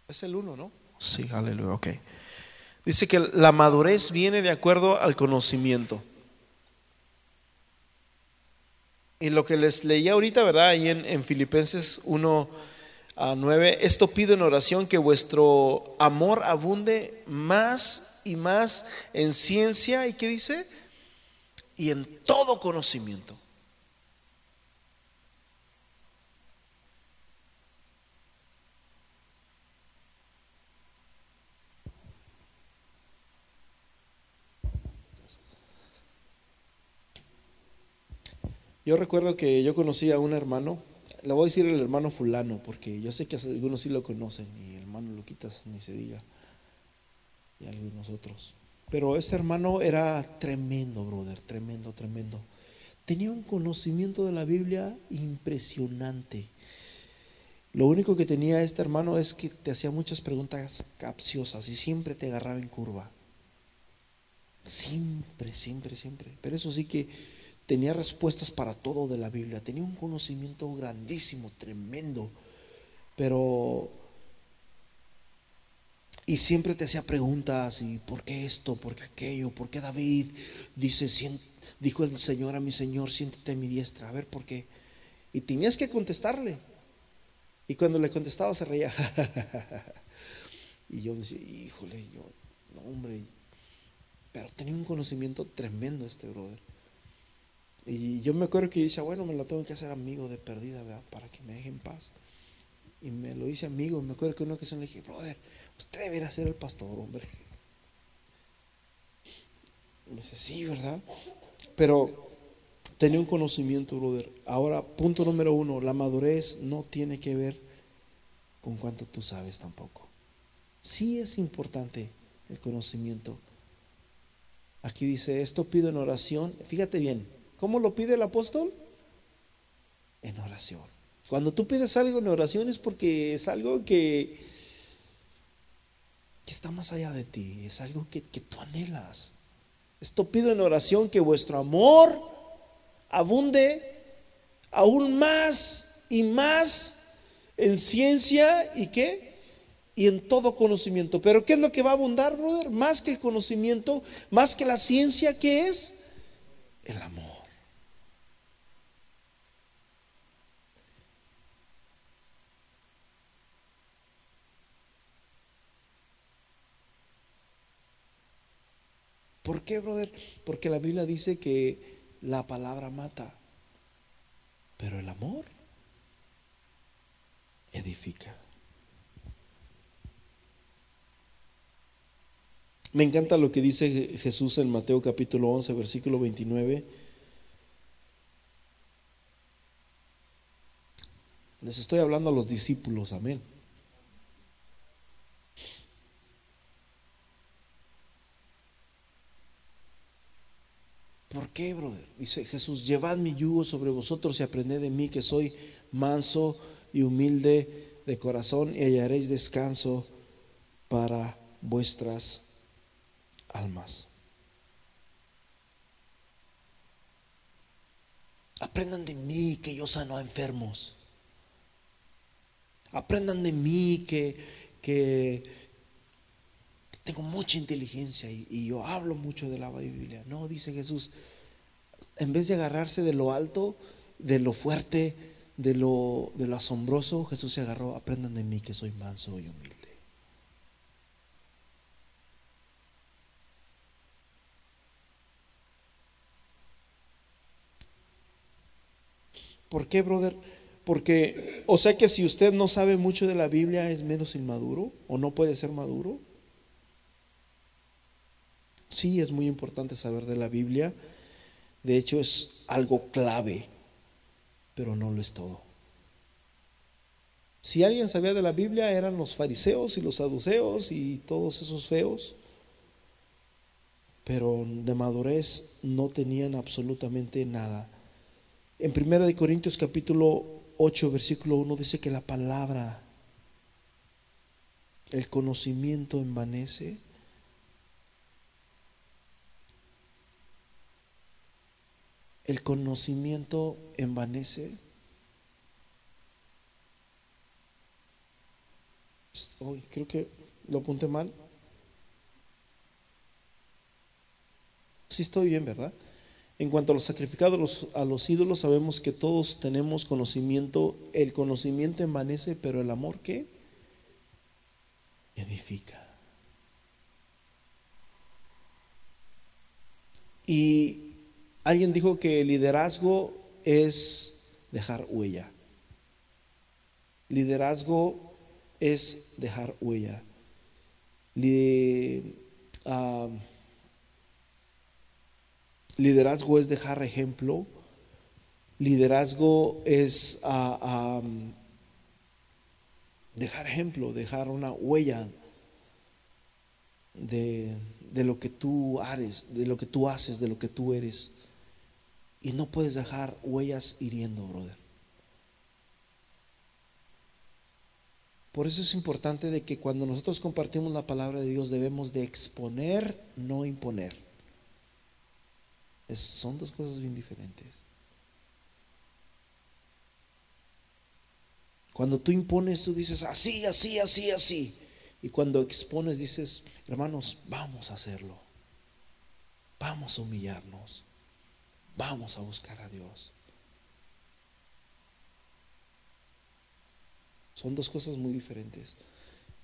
Es el uno, ¿no? Sí, aleluya, ok. Dice que la madurez viene de acuerdo al conocimiento. Y lo que les leí ahorita, ¿verdad? Ahí en, en Filipenses 1 a 9, esto pido en oración que vuestro amor abunde más y más en ciencia, ¿y qué dice? Y en todo conocimiento Yo recuerdo que yo conocí a un hermano, le voy a decir el hermano fulano, porque yo sé que algunos sí lo conocen, y el hermano Luquitas ni se diga, y algunos otros. Pero ese hermano era tremendo, brother, tremendo, tremendo. Tenía un conocimiento de la Biblia impresionante. Lo único que tenía este hermano es que te hacía muchas preguntas capciosas y siempre te agarraba en curva. Siempre, siempre, siempre. Pero eso sí que tenía respuestas para todo de la Biblia, tenía un conocimiento grandísimo, tremendo, pero... Y siempre te hacía preguntas, ¿y por qué esto? ¿Por qué aquello? ¿Por qué David dice, dijo el Señor a mi Señor, siéntete a mi diestra? A ver, ¿por qué? Y tenías que contestarle. Y cuando le contestaba se reía. *laughs* Y yo decía, híjole, yo, no, hombre. Pero tenía un conocimiento tremendo este brother. Y yo me acuerdo que yo bueno, me lo tengo que hacer amigo de perdida, ¿verdad? Para que me deje en paz. Y me lo hice amigo. Me acuerdo que una ocasión le dije, brother, usted debería ser el pastor, hombre. *laughs* Dice, sí, ¿verdad? Pero tenía un conocimiento, brother. Ahora, punto número uno, la madurez no tiene que ver con cuánto tú sabes tampoco. Sí es importante el conocimiento. Aquí dice, esto pido en oración. Fíjate bien, ¿cómo lo pide el apóstol? En oración. Cuando tú pides algo en oración es porque es algo que, que está más allá de ti, es algo que, que tú anhelas. Esto pido en oración que vuestro amor abunde aún más y más en ciencia y qué? Y en todo conocimiento. Pero ¿qué es lo que va a abundar, brother? Más que el conocimiento, más que la ciencia, ¿qué es? El amor. ¿Por Porque la Biblia dice que la palabra mata, pero el amor edifica. Me encanta lo que dice Jesús en Mateo capítulo 11, versículo 29. Les estoy hablando a los discípulos, amén. ¿Por qué, brother? Dice Jesús, llevad mi yugo sobre vosotros y aprended de mí que soy manso y humilde de corazón y hallaréis descanso para vuestras almas. Aprendan de mí que yo sano a enfermos. Aprendan de mí que, que, tengo mucha inteligencia y, yo hablo mucho de la Biblia. No, dice Jesús, en vez de agarrarse de lo alto, de lo fuerte, de lo, asombroso, Jesús se agarró, aprendan de mí que soy manso y humilde. ¿Por qué, brother? Porque, o sea que si usted no sabe mucho de la Biblia, es menos inmaduro o no puede ser maduro. Sí, es muy importante saber de la Biblia. De hecho, es algo clave, pero no lo es todo. Si alguien sabía de la Biblia, eran los fariseos y los saduceos y todos esos feos, pero de madurez no tenían absolutamente nada. En 1 Corintios capítulo 8, versículo 1 dice que la palabra, el conocimiento envanece el conocimiento envanece. Hoy creo que lo apunté mal. Sí estoy bien, ¿verdad? En cuanto a los sacrificados a los ídolos, sabemos que todos tenemos conocimiento. El conocimiento envanece, pero el amor ¿qué? Edifica. Y Alguien dijo que liderazgo es dejar huella. Liderazgo es dejar huella. liderazgo es dejar ejemplo. Liderazgo es dejar ejemplo, dejar una huella de, de lo que tú haces, de lo que tú haces, de lo que tú eres. Y no puedes dejar huellas hiriendo, brother. Por eso es importante de que cuando nosotros compartimos la palabra de Dios debemos de exponer, no imponer. son dos cosas bien diferentes. Cuando tú impones, tú dices así, así, así, así. Y cuando expones, dices, hermanos, vamos a hacerlo. Vamos a humillarnos. Vamos a buscar a Dios. Son dos cosas muy diferentes.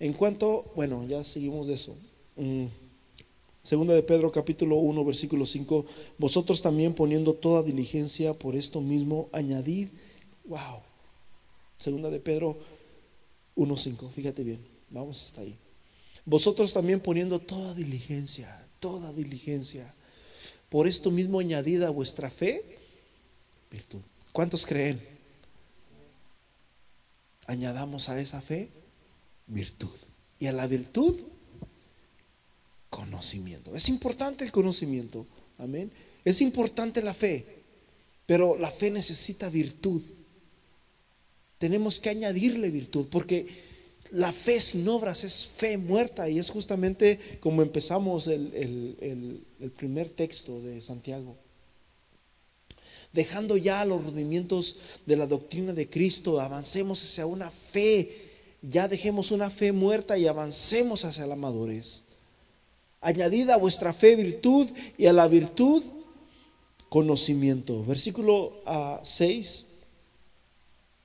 En cuanto, bueno, ya seguimos de eso. Mm. Segunda de Pedro capítulo 1 versículo 5, vosotros también poniendo toda diligencia por esto mismo, añadid, wow. Segunda de Pedro 1.5, fíjate bien, vamos hasta ahí. Vosotros también poniendo toda diligencia, toda diligencia, por esto mismo añadida a vuestra fe, virtud. ¿Cuántos creen? Añadamos a esa fe virtud. Y a la virtud, conocimiento. Es importante el conocimiento, amén. Es importante la fe, pero la fe necesita virtud. Tenemos que añadirle virtud, porque la fe sin obras es fe muerta y es justamente como empezamos el, primer texto de Santiago. Dejando ya los rudimientos de la doctrina de Cristo, avancemos hacia una fe, ya dejemos una fe muerta y avancemos hacia la madurez. Añadida a vuestra fe virtud y a la virtud conocimiento. Versículo 6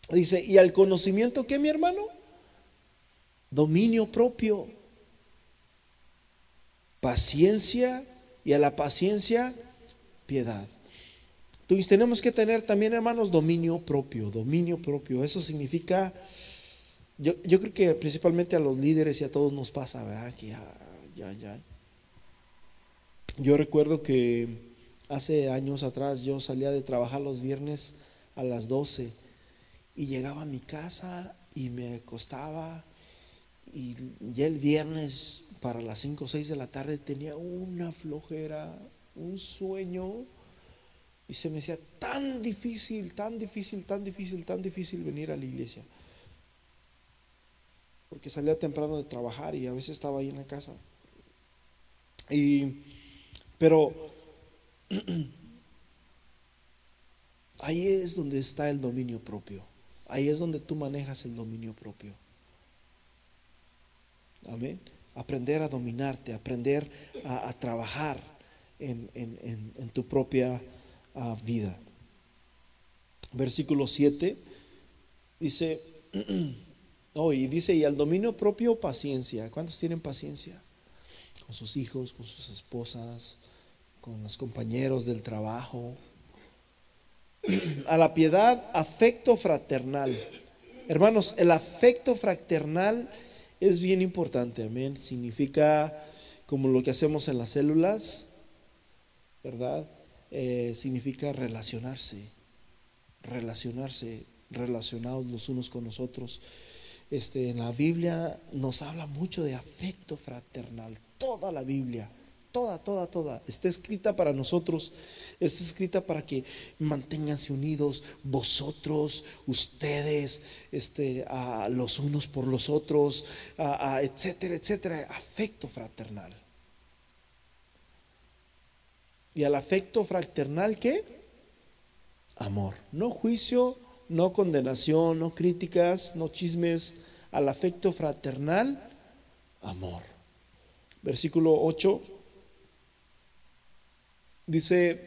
ah, dice, ¿y al conocimiento qué mi hermano? dominio propio, paciencia y a la paciencia piedad. Entonces tenemos que tener también, hermanos, dominio propio, dominio propio. Eso significa, yo, yo creo que principalmente a los líderes y a todos nos pasa, ¿verdad? Que ya, ya. Yo recuerdo que hace años atrás yo salía de trabajar los viernes a las 12 y llegaba a mi casa y me acostaba y ya el viernes para las 5 o 6 de la tarde tenía una flojera, un sueño. Y se me hacía tan difícil, tan difícil, tan difícil, tan difícil venir a la iglesia. Porque salía temprano de trabajar y a veces estaba ahí en la casa. Y, pero *clears throat* ahí es donde está el dominio propio. Ahí es donde tú manejas el dominio propio. Amén. Aprender a dominarte, aprender a, trabajar en, tu propia ah, vida. Versículo 7 dice, *clears throat* oh, y dice, y al dominio propio paciencia. ¿Cuántos tienen paciencia? Con sus hijos, con sus esposas, con los compañeros del trabajo. *clears throat* A la piedad, afecto fraternal. Hermanos, el afecto fraternal es bien importante, amén. Significa como lo que hacemos en las células, ¿verdad? Eh, significa relacionarse, relacionarse, relacionados los unos con los otros. Este, en la Biblia nos habla mucho de afecto fraternal, toda la Biblia toda, toda, toda, está escrita para nosotros, está escrita para que manténganse unidos vosotros, ustedes, este, los unos por los otros, etcétera, etcétera, afecto fraternal. ¿Y al afecto fraternal qué? Amor, no juicio, no condenación, no críticas, no chismes, al afecto fraternal, amor. Versículo 8 Dice,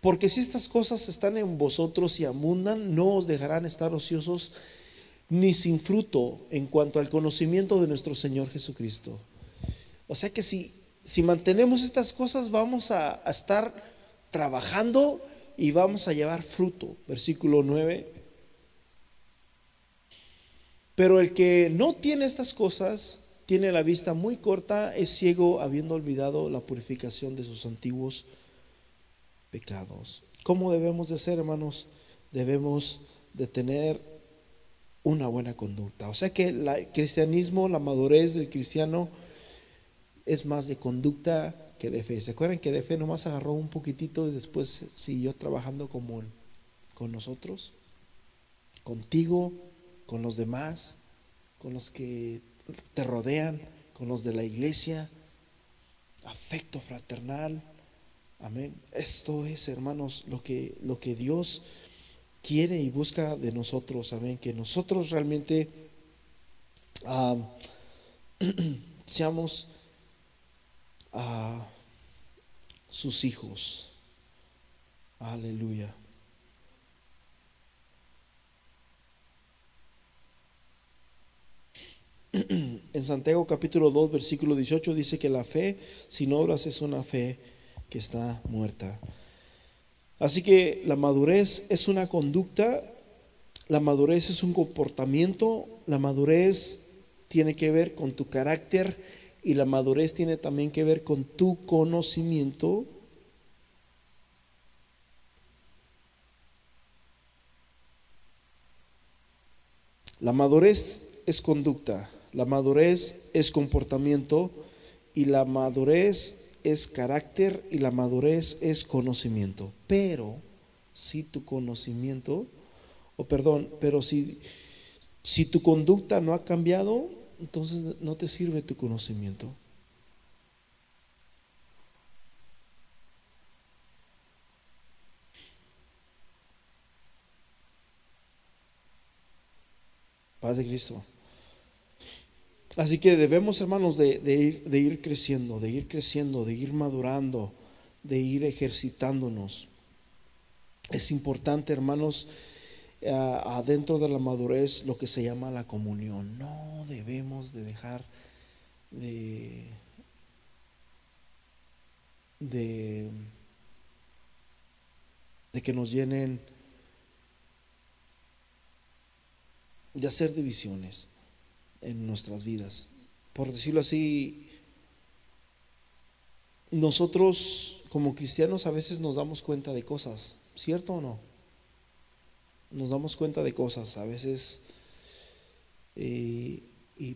porque si estas cosas están en vosotros y abundan, no os dejarán estar ociosos ni sin fruto en cuanto al conocimiento de nuestro Señor Jesucristo. O sea que si, si mantenemos estas cosas vamos a, a estar trabajando y vamos a llevar fruto. Versículo 9. Pero el que no tiene estas cosas, tiene la vista muy corta, es ciego, habiendo olvidado la purificación de sus antiguos pecados. ¿Cómo debemos de ser, hermanos? Debemos de tener una buena conducta. O sea que el cristianismo, la madurez del cristiano es más de conducta que de fe. ¿Se acuerdan que de fe nomás agarró un poquitito y después siguió trabajando como con nosotros? Contigo, con los demás, con los que te rodean, con los de la iglesia, afecto fraternal, Amén. Esto es, hermanos, lo que, lo que Dios quiere y busca de nosotros. Amén. Que nosotros realmente *clears throat* seamos sus hijos. Aleluya. *clears throat* en Santiago capítulo 2, versículo 18 dice que la fe sin obras es una fe que está muerta. Así que la madurez es una conducta, la madurez es un comportamiento, la madurez tiene que ver con tu carácter y la madurez tiene también que ver con tu conocimiento. La madurez es conducta, la madurez es comportamiento y la madurez es carácter y la madurez es conocimiento. Pero si tu conocimiento, o perdón, pero si, si tu conducta no ha cambiado, entonces no te sirve tu conocimiento. Padre Cristo. Así que debemos, hermanos, de, ir, de ir creciendo, de ir creciendo, de ir madurando, de ir ejercitándonos. Es importante, hermanos, adentro de la madurez lo que se llama la comunión. No debemos de dejar de, de, de que nos llenen de hacer divisiones en nuestras vidas. Por decirlo así, nosotros como cristianos a veces nos damos cuenta de cosas, ¿cierto o no? Nos damos cuenta de cosas, a veces, eh,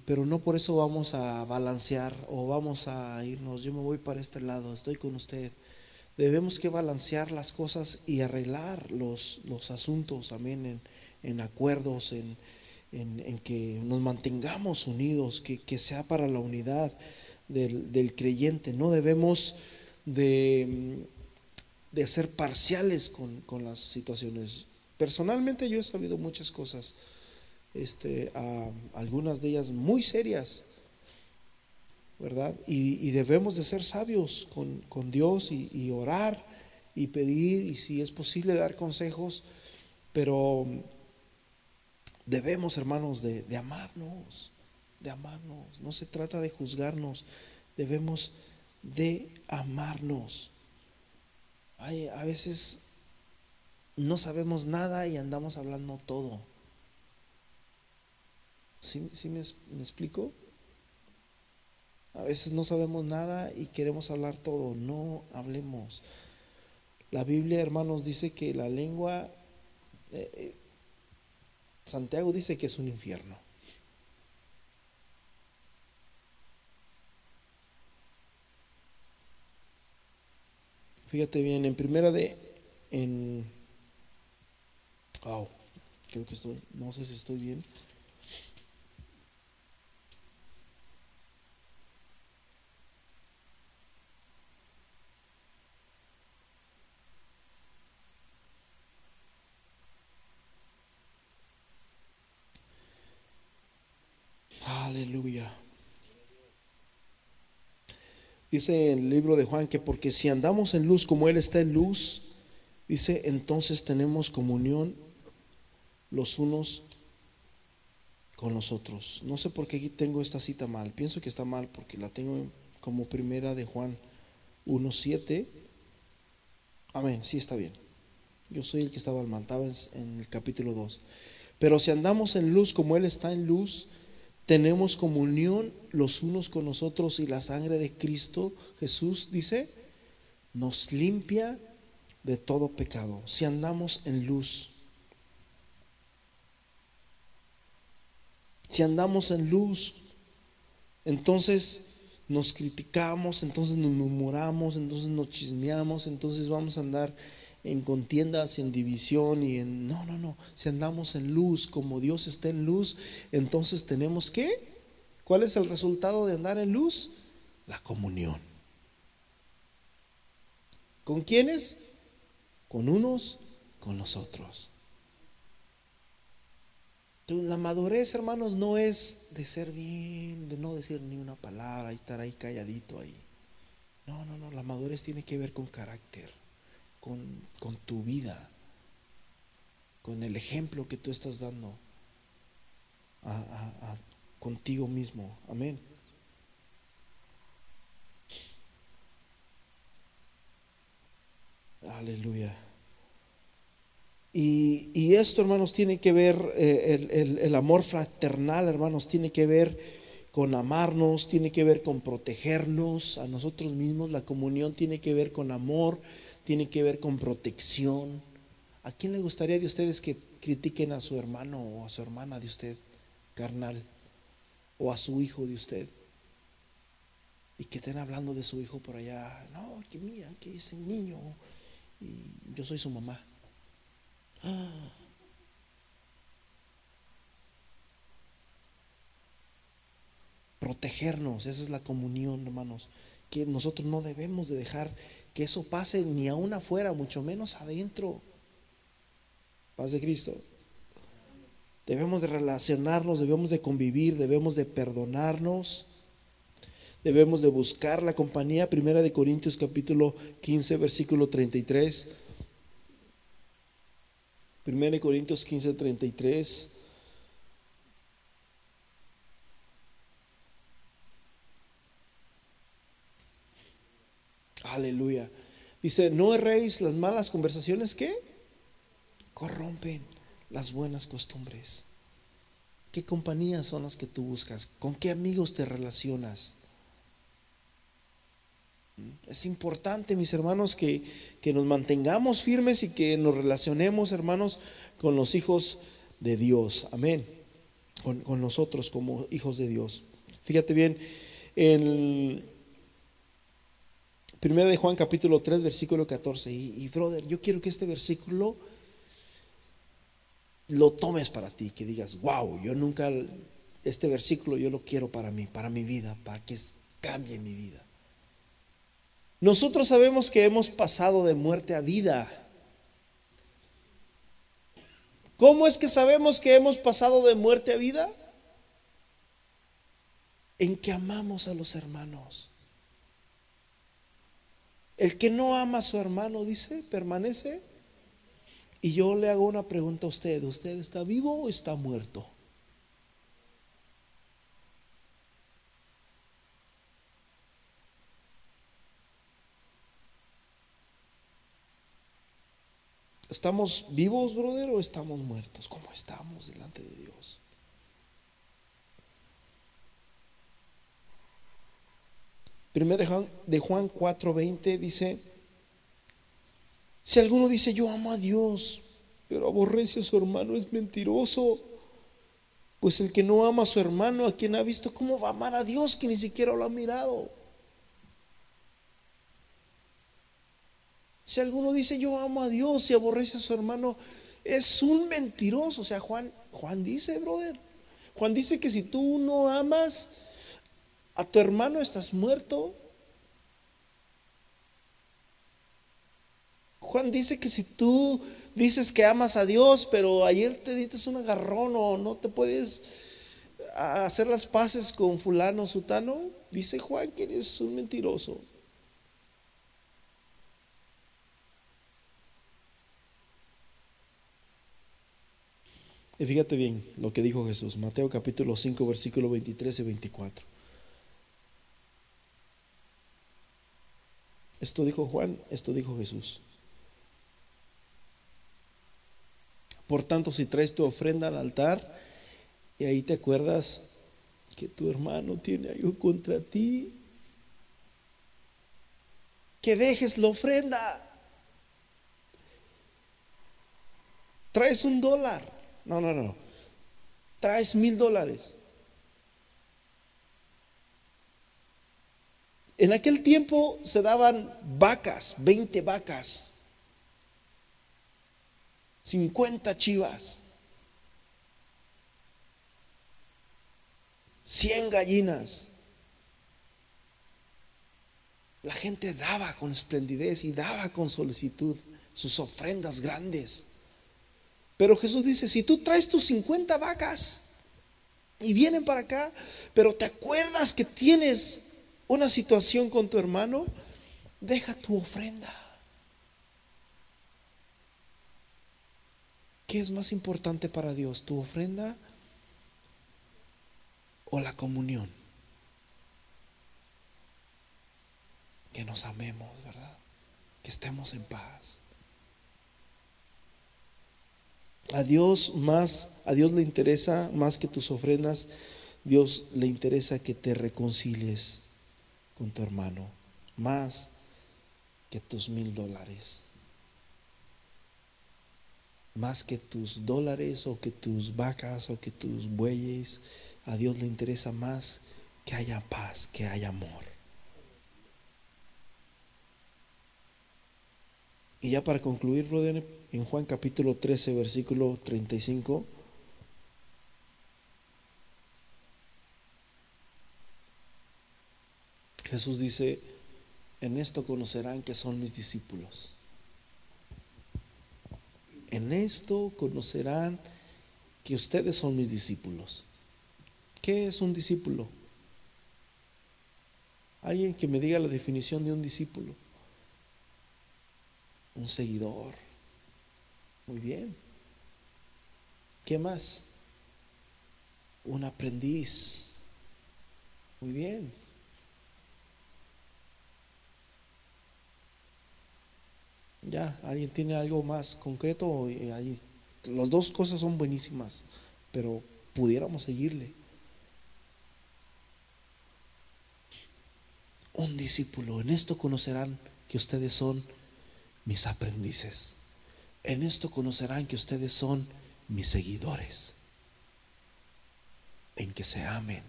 pero no por eso vamos a balancear o vamos a irnos, yo me voy para este lado, estoy con usted. Debemos que balancear las cosas y arreglar los, los asuntos, amén, en, en acuerdos, en, en, que nos mantengamos unidos, que, sea para la unidad del, creyente. No debemos de, de ser parciales con, las situaciones. Personalmente yo he sabido muchas cosas, este, algunas de ellas muy serias, ¿verdad? Y, debemos de ser sabios con, Dios y, y, orar y pedir y si es posible dar consejos, pero Debemos, hermanos, de, amarnos, de amarnos. No se trata de juzgarnos, debemos de amarnos. A veces no sabemos nada y andamos hablando todo. ¿Sí, me, me, explico? A veces no sabemos nada y queremos hablar todo. No hablemos. La Biblia, hermanos, dice que la lengua eh, eh, Santiago dice que es un infierno. Fíjate bien, en primera de, en, wow, creo que estoy, no sé si estoy bien. Aleluya. Dice en el libro de Juan que porque si andamos en luz como Él está en luz, dice, entonces tenemos comunión los unos con los otros. No sé por qué aquí tengo esta cita mal. Pienso que está mal porque la tengo como primera de Juan 1.7. Amén, sí está bien. Yo soy el que estaba mal, estaba en el capítulo 2. Pero si andamos en luz como Él está en luz, tenemos comunión los unos con nosotros y la sangre de Cristo Jesús, dice, nos limpia de todo pecado, si andamos en luz. Si andamos en luz, entonces nos criticamos, entonces nos murmuramos, entonces nos chismeamos, entonces vamos a andar en contiendas, en división y en... No, no, no. Si andamos en luz, como Dios está en luz, entonces tenemos que... ¿Cuál es el resultado de andar en luz? La comunión. ¿Con quiénes? Con unos, con los otros. La madurez, hermanos, no es de ser bien, de no decir ni una palabra y estar ahí calladito ahí. No, no, no, la madurez tiene que ver con carácter con, tu vida, con el ejemplo que tú estás dando a, contigo mismo. Amén. Aleluya. Y, esto, hermanos, tiene que ver, eh, el, el amor fraternal, hermanos, tiene que ver con amarnos, tiene que ver con protegernos a nosotros mismos. La comunión tiene que ver con amor, tiene que ver con protección. ¿A quién le gustaría de ustedes que critiquen a su hermano o a su hermana de usted, carnal, o a su hijo de usted? Y que estén hablando de su hijo por allá. No, que mira, que ese niño. Y yo soy su mamá. Protegernos, esa es la comunión, hermanos. Que nosotros no debemos de dejar que eso pase ni aún afuera, mucho menos adentro. Paz de Cristo. Debemos de relacionarnos, debemos de convivir, debemos de perdonarnos, debemos de buscar la compañía. Primera de Corintios capítulo 15, versículo 33. 1 Corintios 15, 33. Aleluya. Dice, no erréis las malas conversaciones que corrompen las buenas costumbres. ¿Qué compañías son las que tú buscas? ¿Con qué amigos te relacionas? Es importante, mis hermanos, que, nos mantengamos firmes y que nos relacionemos, hermanos, con los hijos de Dios. Amén. Con, nosotros como hijos de Dios. Fíjate bien, en Primera de Juan capítulo 3, versículo 14. Y, y brother, yo quiero que este versículo lo tomes para ti, que digas, wow, yo nunca, este versículo yo lo quiero para mí, para mi vida, para que cambie mi vida. Nosotros sabemos que hemos pasado de muerte a vida. ¿Cómo es que sabemos que hemos pasado de muerte a vida? En que amamos a los hermanos. El que no ama a su hermano, dice, permanece. Y yo le hago una pregunta a usted. ¿Usted está vivo o está muerto? ¿Estamos vivos, brother, o estamos muertos? ¿Cómo estamos delante de Dios? Primero de Juan 4:20 dice, si alguno dice yo amo a Dios, pero aborrece a su hermano, es mentiroso. Pues el que no ama a su hermano, a quien ha visto, ¿cómo va a amar a Dios que ni siquiera lo ha mirado? Si alguno dice yo amo a Dios y aborrece a su hermano, es un mentiroso. O sea, Juan, Juan dice, brother, Juan dice que si tú no amas a tu hermano estás muerto. Juan dice que si tú dices que amas a Dios, pero ayer te diste un agarrón o no te puedes hacer las paces con fulano, sutano, dice Juan que eres un mentiroso. Y fíjate bien lo que dijo Jesús, Mateo capítulo 5, versículo 23 y 24. Esto dijo Juan, esto dijo Jesús. Por tanto, si traes tu ofrenda al altar y ahí te acuerdas que tu hermano tiene algo contra ti, que dejes la ofrenda. Traes un dólar no, no, no. Traes mil dólares. En aquel tiempo se daban vacas, 20 vacas, 50 chivas, 100 gallinas. La gente daba con esplendidez y daba con solicitud sus ofrendas grandes. Pero Jesús dice, si tú traes tus 50 vacas y vienen para acá, pero te acuerdas que tienes una situación con tu hermano, deja tu ofrenda. ¿Qué es más importante para Dios, tu ofrenda o la comunión. Que nos amemos, ¿verdad? Que estemos en paz. A Dios más, a Dios le interesa más que tus ofrendas, Dios le interesa que te reconcilies con tu hermano, más que tus mil dólares, más que tus dólares o que tus vacas o que tus bueyes, a Dios le interesa más que haya paz, que haya amor. Y ya para concluir, Roden, en Juan capítulo 13, versículo 35. Jesús dice, en esto conocerán que son mis discípulos. En esto conocerán que ustedes son mis discípulos. ¿Qué es un discípulo? Alguien que me diga la definición de un discípulo. Un seguidor. Muy bien. ¿Qué más? Un aprendiz. Muy bien. Ya, ¿alguien tiene algo más concreto? Ahí, las dos cosas son buenísimas, pero pudiéramos seguirle. Un discípulo, en esto conocerán que ustedes son mis aprendices. En esto conocerán que ustedes son mis seguidores. En que se amen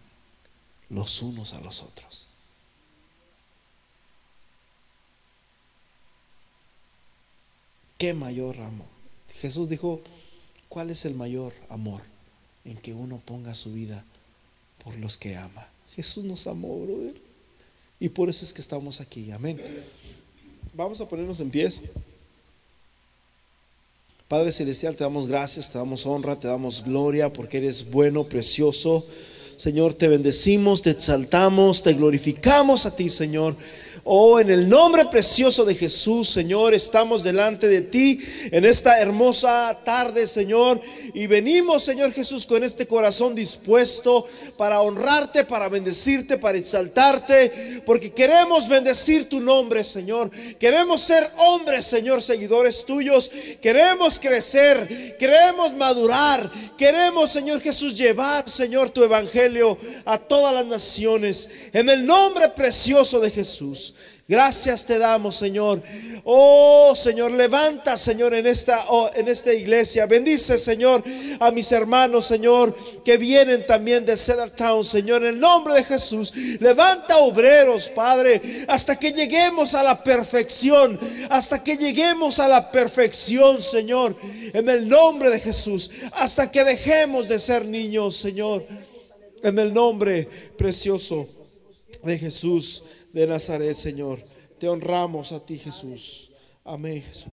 los unos a los otros. ¿Qué mayor amor? Jesús dijo, ¿cuál es el mayor amor? En que uno ponga su vida por los que ama. Jesús nos amó, brother. Y por eso es que estamos aquí. Amén. Vamos a ponernos en pies. Padre Celestial, te damos gracias, te damos honra, te damos gloria porque eres bueno, precioso. Señor, te bendecimos, te exaltamos, te glorificamos a ti, Señor. Oh, en el nombre precioso de Jesús, Señor, estamos delante de ti en esta hermosa tarde, Señor. Y venimos, Señor Jesús, con este corazón dispuesto para honrarte, para bendecirte, para exaltarte, porque queremos bendecir tu nombre, Señor. Queremos ser hombres, Señor, seguidores tuyos. Queremos crecer, queremos madurar. Queremos, Señor Jesús, llevar, Señor, tu a todas las naciones. En el nombre precioso de Jesús. Gracias te damos, Señor. Oh, Señor, levanta, Señor, en esta, oh, en esta iglesia. Bendice, Señor, a mis hermanos, Señor, que vienen también de Cedar Town, Señor, en el nombre de Jesús. Levanta obreros, Padre, hasta que lleguemos a la perfección, hasta que lleguemos a la perfección, Señor, en el nombre de Jesús, hasta que dejemos de ser niños, Señor, en el nombre precioso de Jesús de Nazaret, Señor. Te honramos a ti, Jesús. Amén, Jesús.